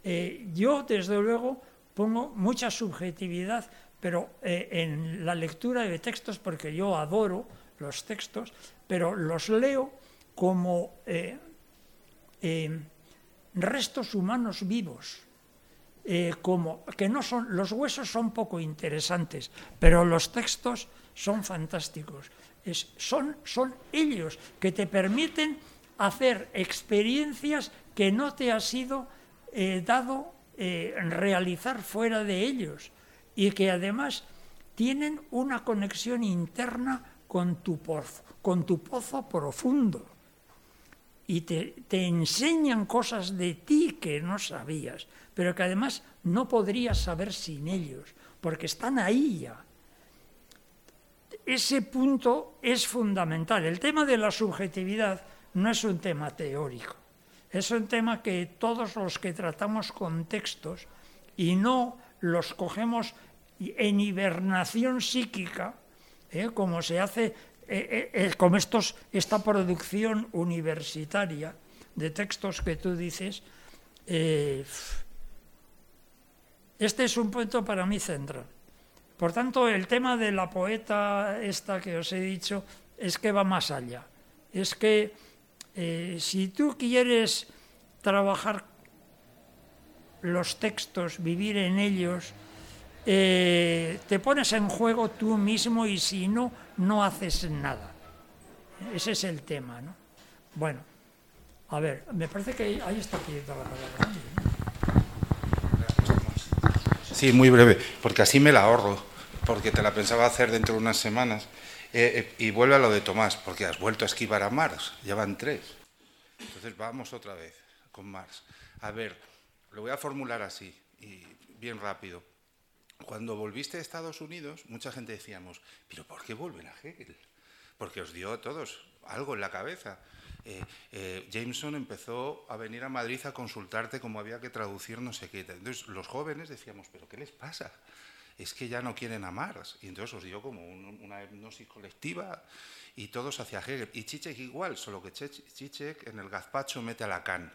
Eh, yo, desde luego, pongo mucha subjetividad, pero eh, en la lectura de textos, porque yo adoro los textos, pero los leo como eh, restos humanos vivos. Como que no son los huesos son poco interesantes, pero los textos son fantásticos. son, son ellos que te permiten hacer experiencias que no te ha sido dado eh, realizar fuera de ellos y que además tienen una conexión interna con tu, con tu pozo profundo y te, te, enseñan cosas de ti que no sabías, pero que además no podrías saber sin ellos, porque están ahí ya. Ese punto es fundamental. El tema de la subjetividad no es un tema teórico. Es un tema que todos los que tratamos con textos y no los cogemos en hibernación psíquica, ¿eh? como se hace eh, eh, como estos, esta producción universitaria de textos que tú dices, este es un punto para mí central. Por tanto, el tema de la poeta esta que os he dicho es que va más allá. Es que eh, si tú quieres trabajar los textos, vivir en ellos, eh, te pones en juego tú mismo y si no, no haces nada. Ese es el tema, ¿no? Bueno, a ver, me parece que ahí está pidiendo la palabra. Sí, muy breve, porque así me la ahorro, porque te la pensaba hacer dentro de unas semanas. Eh, eh, y vuelve a lo de Tomás, porque has vuelto a esquivar a Marx, ya van tres. Entonces vamos otra vez con Marx. A ver, lo voy a formular así, y bien rápido. Cuando volviste a Estados Unidos, mucha gente decíamos, pero ¿por qué vuelven a Hegel? Porque os dio a todos algo en la cabeza. Eh, Jameson empezó a venir a Madrid a consultarte cómo había que traducir no sé qué. Entonces los jóvenes decíamos, pero ¿qué les pasa? es que ya no quieren amar. Y entonces os dio como una hipnosis colectiva y todos hacia Hegel. Y Chichek igual, solo que Chichek en el gazpacho mete a Lacan.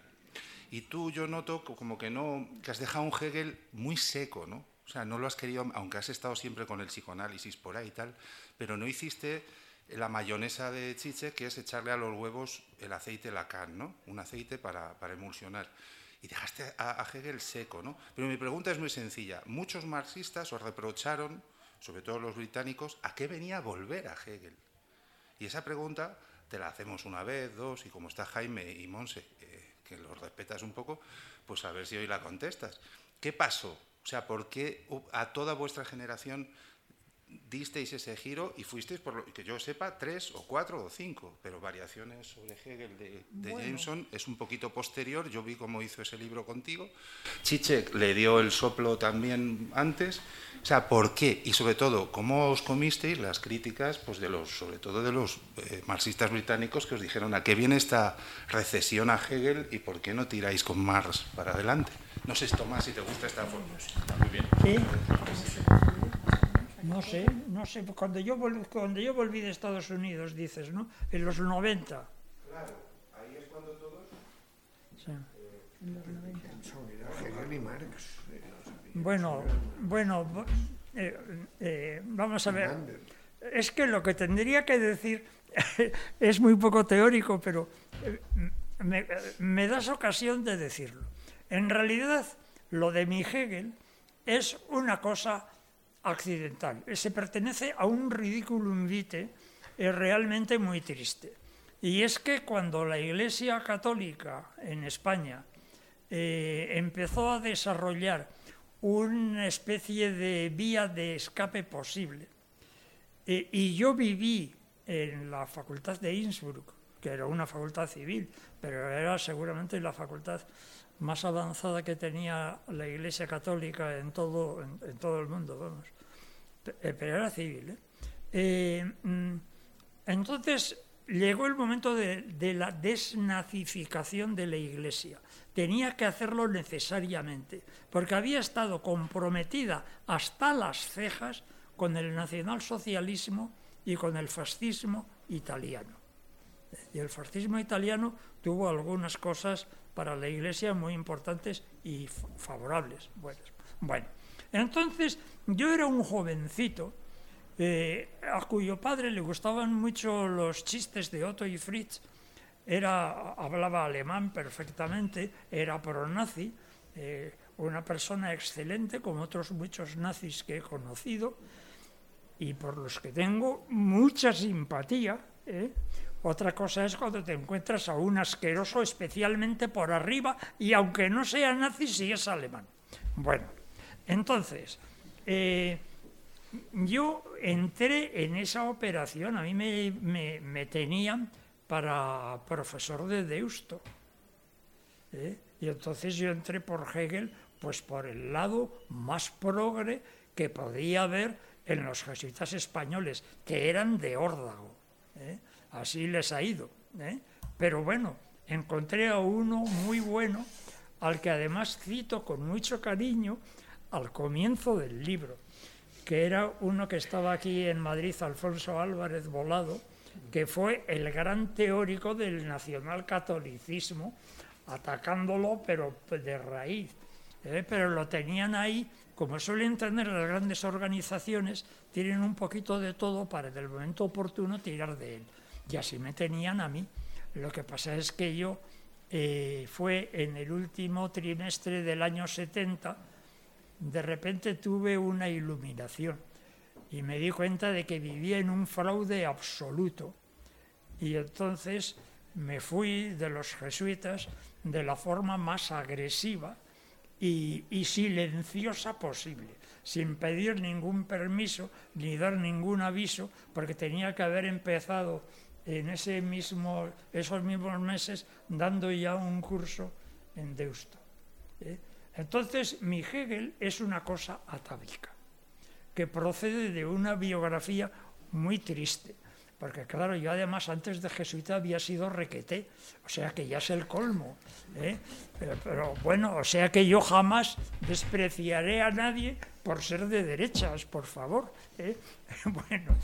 Y tú yo noto como que no, que has dejado un Hegel muy seco, ¿no? O sea, no lo has querido, aunque has estado siempre con el psicoanálisis por ahí y tal, pero no hiciste la mayonesa de Chichek, que es echarle a los huevos el aceite Lacan, ¿no? Un aceite para, emulsionar y dejaste a, Hegel seco, ¿no? Pero mi pregunta es muy sencilla. Muchos marxistas os reprocharon, sobre todo los británicos, a qué venía a volver a Hegel. Y esa pregunta te la hacemos una vez, dos, y como está Jaime y Monse, que los respetas un poco, pues a ver si hoy la contestas. ¿Qué pasó? O sea, ¿por qué a toda vuestra generación disteis ese giro y fuisteis, por lo que yo sepa, tres o cuatro o cinco, pero variaciones sobre Hegel de, Jameson es un poquito posterior. Yo vi cómo hizo ese libro contigo. Chichek le dio el soplo también antes. O sea, ¿por qué? Y sobre todo, ¿cómo os comisteis las críticas, pues de los, sobre todo de los eh, marxistas británicos que os dijeron a qué viene esta recesión a Hegel y por qué no tiráis con Marx para adelante? No sé, Tomás, si te gusta esta forma. Muy bien. ¿Sí? No sé, no sé. Cuando yo, volví, cuando yo volví de Estados Unidos, dices, ¿no? En los 90. Claro, ahí es cuando todos... Sí. En los 90. Bueno, bueno, eh, eh, vamos a ver. Es que lo que tendría que decir [LAUGHS] es muy poco teórico, pero eh, me, me das ocasión de decirlo. En realidad, lo de mi Hegel es una cosa accidental. Se pertenece a un ridiculum vitae realmente muy triste. Y es que cuando la Iglesia Católica en España eh, empezó a desarrollar una especie de vía de escape posible, eh, y yo viví en la Facultad de Innsbruck, que era una facultad civil, pero era seguramente la facultad más avanzada que tenía la Iglesia Católica en todo, en, todo el mundo, vamos. Eh, pero era civil. ¿eh? Eh, mm, entonces llegó el momento de, de, la desnazificación de la Iglesia. Tenía que hacerlo necesariamente, porque había estado comprometida hasta las cejas con el nacionalsocialismo y con el fascismo italiano. Y el fascismo italiano tuvo algunas cosas para la Iglesia muy importantes y favorables. Bueno, entonces yo era un jovencito eh, a cuyo padre le gustaban mucho los chistes de Otto y Fritz. Era, hablaba alemán perfectamente, era pro-nazi, eh, una persona excelente, como otros muchos nazis que he conocido y por los que tengo mucha simpatía. ¿eh? Otra cosa es cuando te encuentras a un asqueroso especialmente por arriba y aunque no sea nazi, sí es alemán. Bueno, entonces, eh, yo entré en esa operación, a mí me, tenían para profesor de Deusto. ¿eh? Y entonces yo entré por Hegel, pues por el lado más progre que podía haber en los jesuitas españoles, que eran de órdago. ¿eh? Así les ha ido. ¿eh? Pero bueno, encontré a uno muy bueno, al que además cito con mucho cariño al comienzo del libro, que era uno que estaba aquí en Madrid, Alfonso Álvarez Volado, que fue el gran teórico del nacionalcatolicismo, atacándolo pero de raíz. ¿eh? Pero lo tenían ahí, como suelen tener las grandes organizaciones, tienen un poquito de todo para en el momento oportuno tirar de él y así me tenían a mí. Lo que pasa es que yo eh, fue en el último trimestre del año 70, de repente tuve una iluminación y me di cuenta de que vivía en un fraude absoluto. Y entonces me fui de los jesuitas de la forma más agresiva y, y, silenciosa posible, sin pedir ningún permiso ni dar ningún aviso, porque tenía que haber empezado en ese mismo, esos mismos meses dando ya un curso en Deusto. ¿eh? Entonces, mi Hegel es una cosa atávica, que procede de una biografía muy triste, porque claro, yo además antes de jesuita había sido requeté, o sea que ya es el colmo. ¿eh? Pero, pero, bueno, o sea que yo jamás despreciaré a nadie por ser de derechas, por favor. ¿eh? [LAUGHS] Bueno,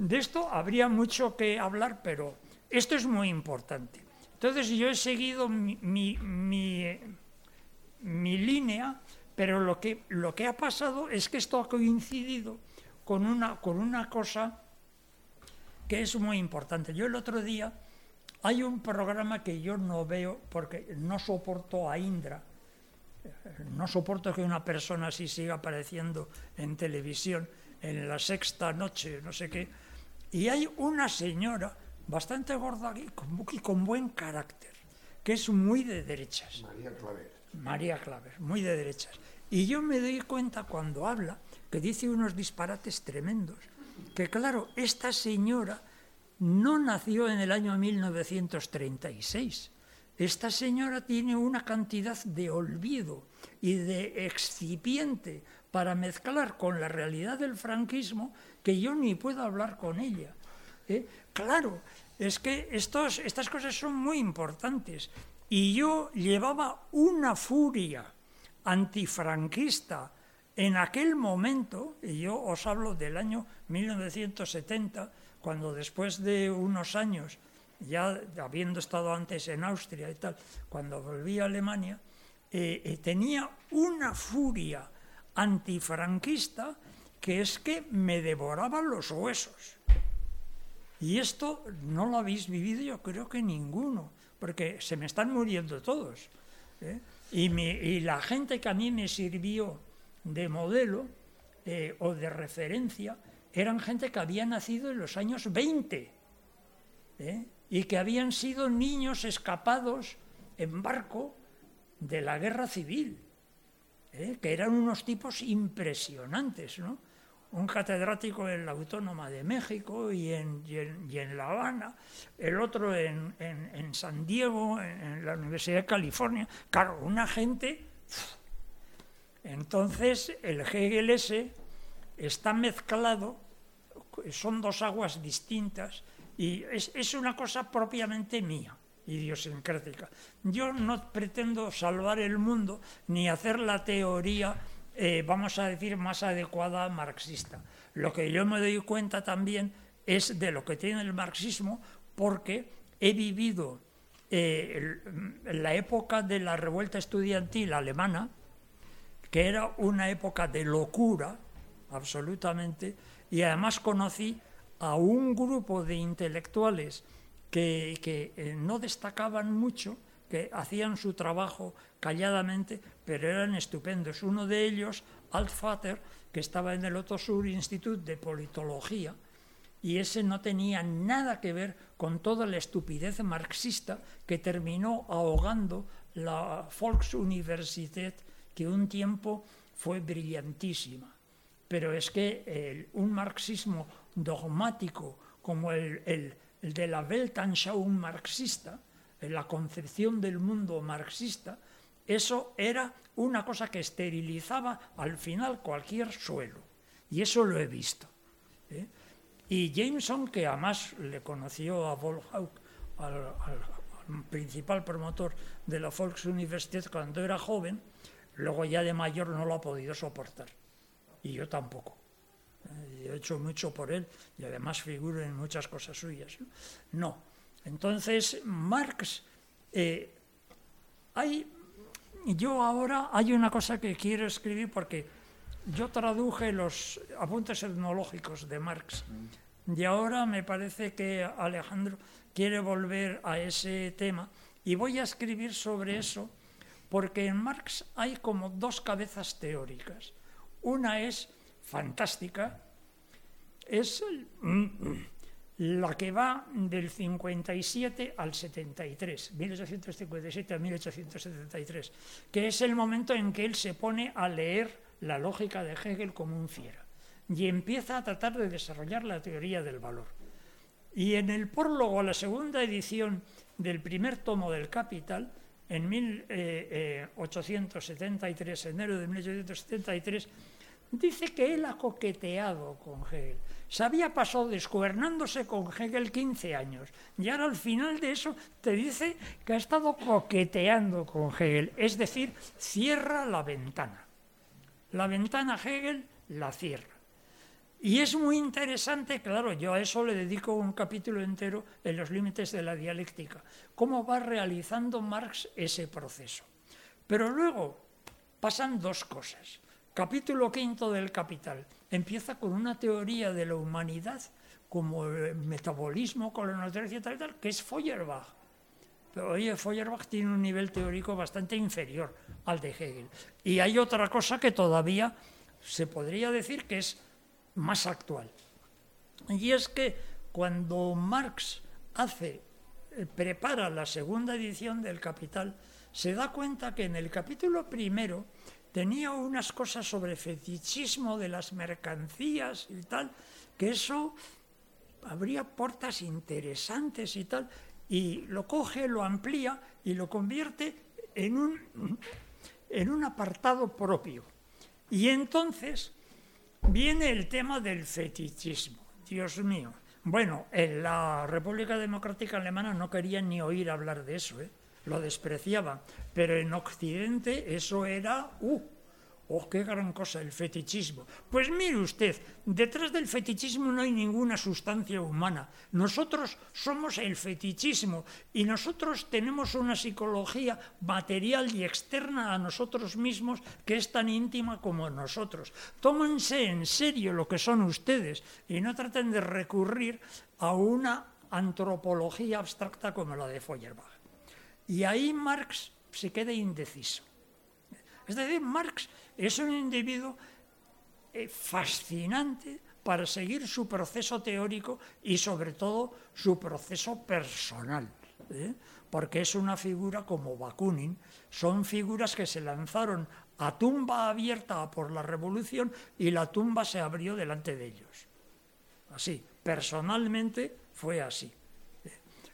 de esto habría mucho que hablar, pero esto es muy importante. Entonces yo he seguido mi, línea, pero lo que, lo que ha pasado es que esto ha coincidido con una, con una cosa que es muy importante. Yo el otro día hay un programa que yo no veo porque no soporto a Indra, no soporto que una persona así siga apareciendo en televisión en la sexta noche, no sé qué, y hay una señora bastante gorda y con, buen carácter, que es muy de derechas. María Claver. María Claver, muy de derechas. Y yo me doy cuenta cuando habla que dice unos disparates tremendos, que claro, esta señora no nació en el año 1936. Esta señora tiene una cantidad de olvido y de excipiente para mezclar con la realidad del franquismo que yo ni puedo hablar con ella. ¿eh? Claro, es que estos, estas cosas son muy importantes. Y yo llevaba una furia antifranquista en aquel momento, y yo os hablo del año 1970, cuando después de unos años, ya habiendo estado antes en Austria y tal, cuando volví a Alemania, eh, eh, tenía una furia antifranquista que es que me devoraban los huesos. Y esto no lo habéis vivido yo creo que ninguno, porque se me están muriendo todos. ¿eh? Y, la gente que a mí me sirvió de modelo eh, o de referencia eran gente que había nacido en los años 20 ¿eh? y que habían sido niños escapados en barco de la guerra civil. ¿Eh? que eran unos tipos impresionantes, ¿no? un catedrático en la Autónoma de México y en, y en, La Habana, el otro en, en San Diego, en, la Universidad de California. Claro, una gente... Entonces el ese está mezclado, son dos aguas distintas y es, es una cosa propiamente mía idiosincrática. Yo no pretendo salvar el mundo ni hacer la teoría, eh, vamos a decir, más adecuada marxista. Lo que yo me doy cuenta también es de lo que tiene el marxismo porque he vivido eh, la época de la revuelta estudiantil alemana, que era una época de locura, absolutamente, y además conocí a un grupo de intelectuales que, eh, no destacaban mucho, que hacían su trabajo calladamente, pero eran estupendos. Uno de ellos, Altvater, que estaba en el Otto Sur Institute de Politología, y ese no tenía nada que ver con toda la estupidez marxista que terminó ahogando la Volksuniversität, que un tiempo fue brillantísima. Pero es que un marxismo dogmático como el el de la Weltanschauung marxista, la concepción del mundo marxista, eso era una cosa que esterilizaba al final cualquier suelo. Y eso lo he visto. ¿eh? Y Jameson, que además le conoció a Volhauk, al, al, principal promotor de la Volksuniversität cuando era joven, luego ya de mayor no lo ha podido soportar. Y yo tampoco he hecho mucho por él y además figuro en muchas cosas suyas. No. Entonces, Marx, eh, hay, yo ahora hay una cosa que quiero escribir porque yo traduje los apuntes etnológicos de Marx y ahora me parece que Alejandro quiere volver a ese tema y voy a escribir sobre eso porque en Marx hay como dos cabezas teóricas. Una es fantástica, es la que va del 57 al 73, 1857 a 1873, que es el momento en que él se pone a leer la lógica de Hegel como un fiera y empieza a tratar de desarrollar la teoría del valor. Y en el prólogo a la segunda edición del primer tomo del Capital, en 1873, enero de 1873, dice que él ha coqueteado con Hegel. Se había pasado descuernándose con Hegel 15 años y ahora al final de eso te dice que ha estado coqueteando con Hegel, es decir, cierra la ventana. La ventana Hegel la cierra. Y es muy interesante, claro, yo a eso le dedico un capítulo entero en los límites de la dialéctica, cómo va realizando Marx ese proceso. Pero luego pasan dos cosas. Capítulo quinto del Capital. Empieza con una teoría de la humanidad como el metabolismo, colonoterapia y tal, tal, que es Feuerbach. Pero oye, Feuerbach tiene un nivel teórico bastante inferior al de Hegel. Y hay otra cosa que todavía se podría decir que es más actual. Y es que cuando Marx hace, eh, prepara la segunda edición del Capital, se da cuenta que en el capítulo primero tenía unas cosas sobre fetichismo de las mercancías y tal, que eso habría puertas interesantes y tal, y lo coge, lo amplía y lo convierte en un, en un apartado propio. Y entonces viene el tema del fetichismo. Dios mío. Bueno, en la República Democrática Alemana no querían ni oír hablar de eso, ¿eh? Lo despreciaban. Pero en Occidente eso era, ¡uh! ¡Oh, qué gran cosa el fetichismo! Pues mire usted, detrás del fetichismo no hay ninguna sustancia humana. Nosotros somos el fetichismo y nosotros tenemos una psicología material y externa a nosotros mismos que es tan íntima como nosotros. Tómense en serio lo que son ustedes y no traten de recurrir a una antropología abstracta como la de Feuerbach. Y ahí Marx se queda indeciso. Es decir, Marx es un individuo eh, fascinante para seguir su proceso teórico y sobre todo su proceso personal, ¿eh? porque es una figura como Bakunin, son figuras que se lanzaron a tumba abierta por la revolución y la tumba se abrió delante de ellos. Así, personalmente fue así.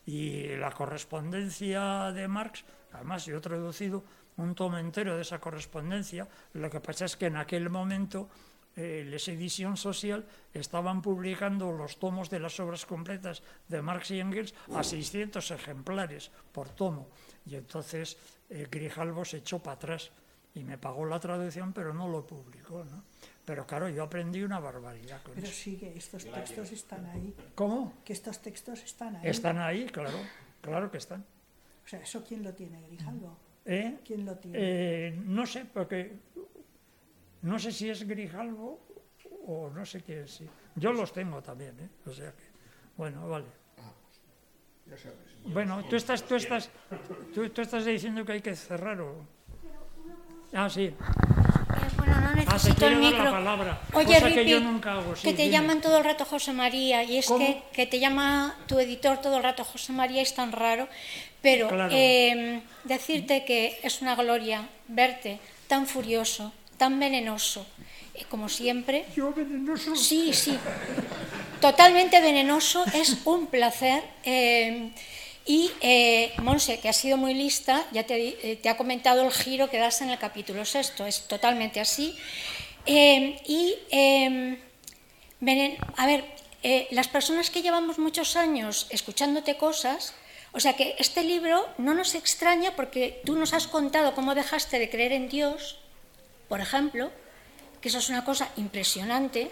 Y la correspondencia de Marx, además yo he traducido un tomo entero de esa correspondencia, lo que pasa es que en aquel momento eh, Les Edición Social estaban publicando los tomos de las obras completas de Marx y Engels a 600 ejemplares por tomo. Y entonces eh, Grijalvo se echó para atrás y me pagó la traducción, pero no lo publicó. ¿no? Pero claro, yo aprendí una barbaridad con Pero eso. sigue, estos textos están ahí. ¿Cómo? Que estos textos están ahí. Están ahí, claro, claro que están. O sea, ¿eso quién lo tiene, Grijalvo? ¿Eh? ¿Quién lo tiene? Eh, no sé, porque no sé si es Grijalvo o no sé quién sí. Yo los tengo también, ¿eh? O sea que, bueno, vale. Ya sabes. Bueno, tú estás, tú estás, tú, tú estás diciendo que hay que cerrar o. Ah, sí. Bueno, no Ah, el micro. la palabra. Oye, que Ripi, yo nunca hago. sí, que te dime. llaman todo el rato José María y es ¿Cómo? que, que te llama tu editor todo el rato José María es tan raro, pero Claro. eh, decirte que es una gloria verte tan furioso, tan venenoso, eh, como siempre. Yo venenoso. Sí, sí, totalmente venenoso, es un placer. eh, y eh, Monse, que ha sido muy lista, ya te, eh, te ha comentado el giro que das en el capítulo sexto, es totalmente así. Eh, y, venen- a ver, eh, las personas que llevamos muchos años escuchándote cosas, o sea que este libro no nos extraña porque tú nos has contado cómo dejaste de creer en Dios, por ejemplo, que eso es una cosa impresionante,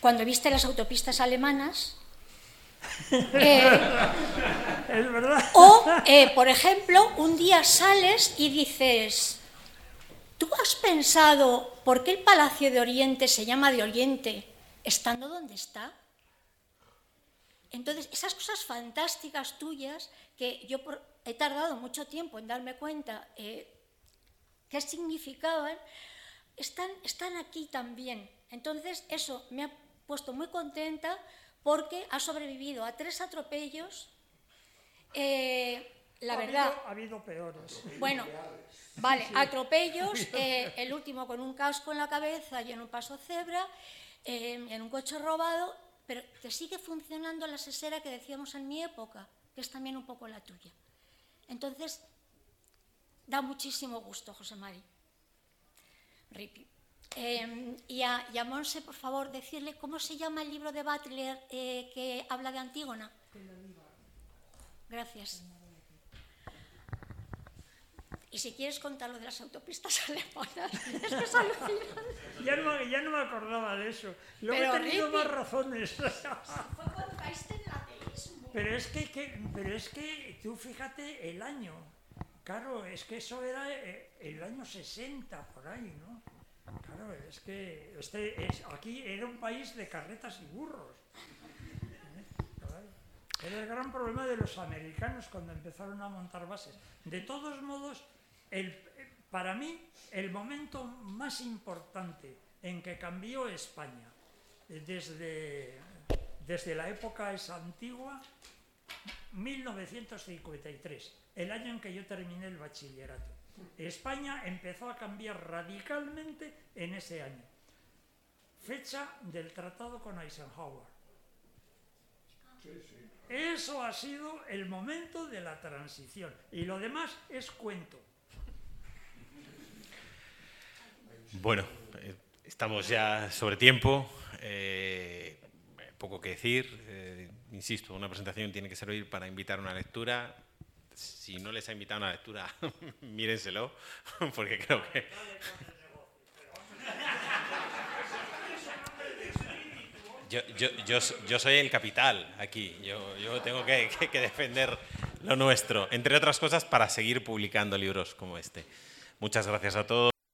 cuando viste las autopistas alemanas. Eh, [LAUGHS] Es verdad. o, eh, por ejemplo, un día sales y dices, ¿tú has pensado por qué el Palacio de Oriente se llama de Oriente estando donde está? Entonces, esas cosas fantásticas tuyas que yo por- he tardado mucho tiempo en darme cuenta eh, qué significaban, están, están aquí también. Entonces, eso me ha puesto muy contenta porque ha sobrevivido a tres atropellos. eh, la Ha verdad, habido- ha habido peores. bueno, vale, atropellos, [LAUGHS] eh, el último con un casco en la cabeza y en un paso cebra, eh, en un coche robado, pero te sigue funcionando la sesera que decíamos en mi época, que es también un poco la tuya. Entonces, da muchísimo gusto, José Mari. Ripi. Eh, y, a, y a Monse, por favor, decirle cómo se llama el libro de Butler eh, que habla de Antígona. Gracias. Y si quieres contar lo de las autopistas [LAUGHS] alemanas, es que es. Ya no, ya no me acordaba de eso. Luego Pero, he tenido Ripi- más razones. [LAUGHS] Fue ateísmo. Pero es que, que- pero es que tú fíjate el año. Claro, es que eso era eh, el año 60 por ahí, ¿no? Claro, es que este es, aquí era un país de carretas y burros. ¿Eh? Era el gran problema de los americanos cuando empezaron a montar bases. De todos modos, el, para mí, el momento más importante en que cambió España, eh, desde, desde la época esa antigua, 1953, el año en que yo terminé el bachillerato. España empezó a cambiar radicalmente en ese año. Fecha del tratado con Eisenhower. Eso ha sido el momento de la transición. Y lo demás es cuento. Bueno, eh, estamos ya sobre tiempo. eh, poco que decir. eh, insisto, una presentación tiene que servir para invitar a una lectura. Si no les ha invitado a una lectura, [LAUGHS] mírenselo, [LAUGHS] porque creo que... Yo, yo, yo, yo soy el capital aquí, yo, yo tengo que, que- que defender lo nuestro, entre otras cosas para seguir publicando libros como este. Muchas gracias a todos.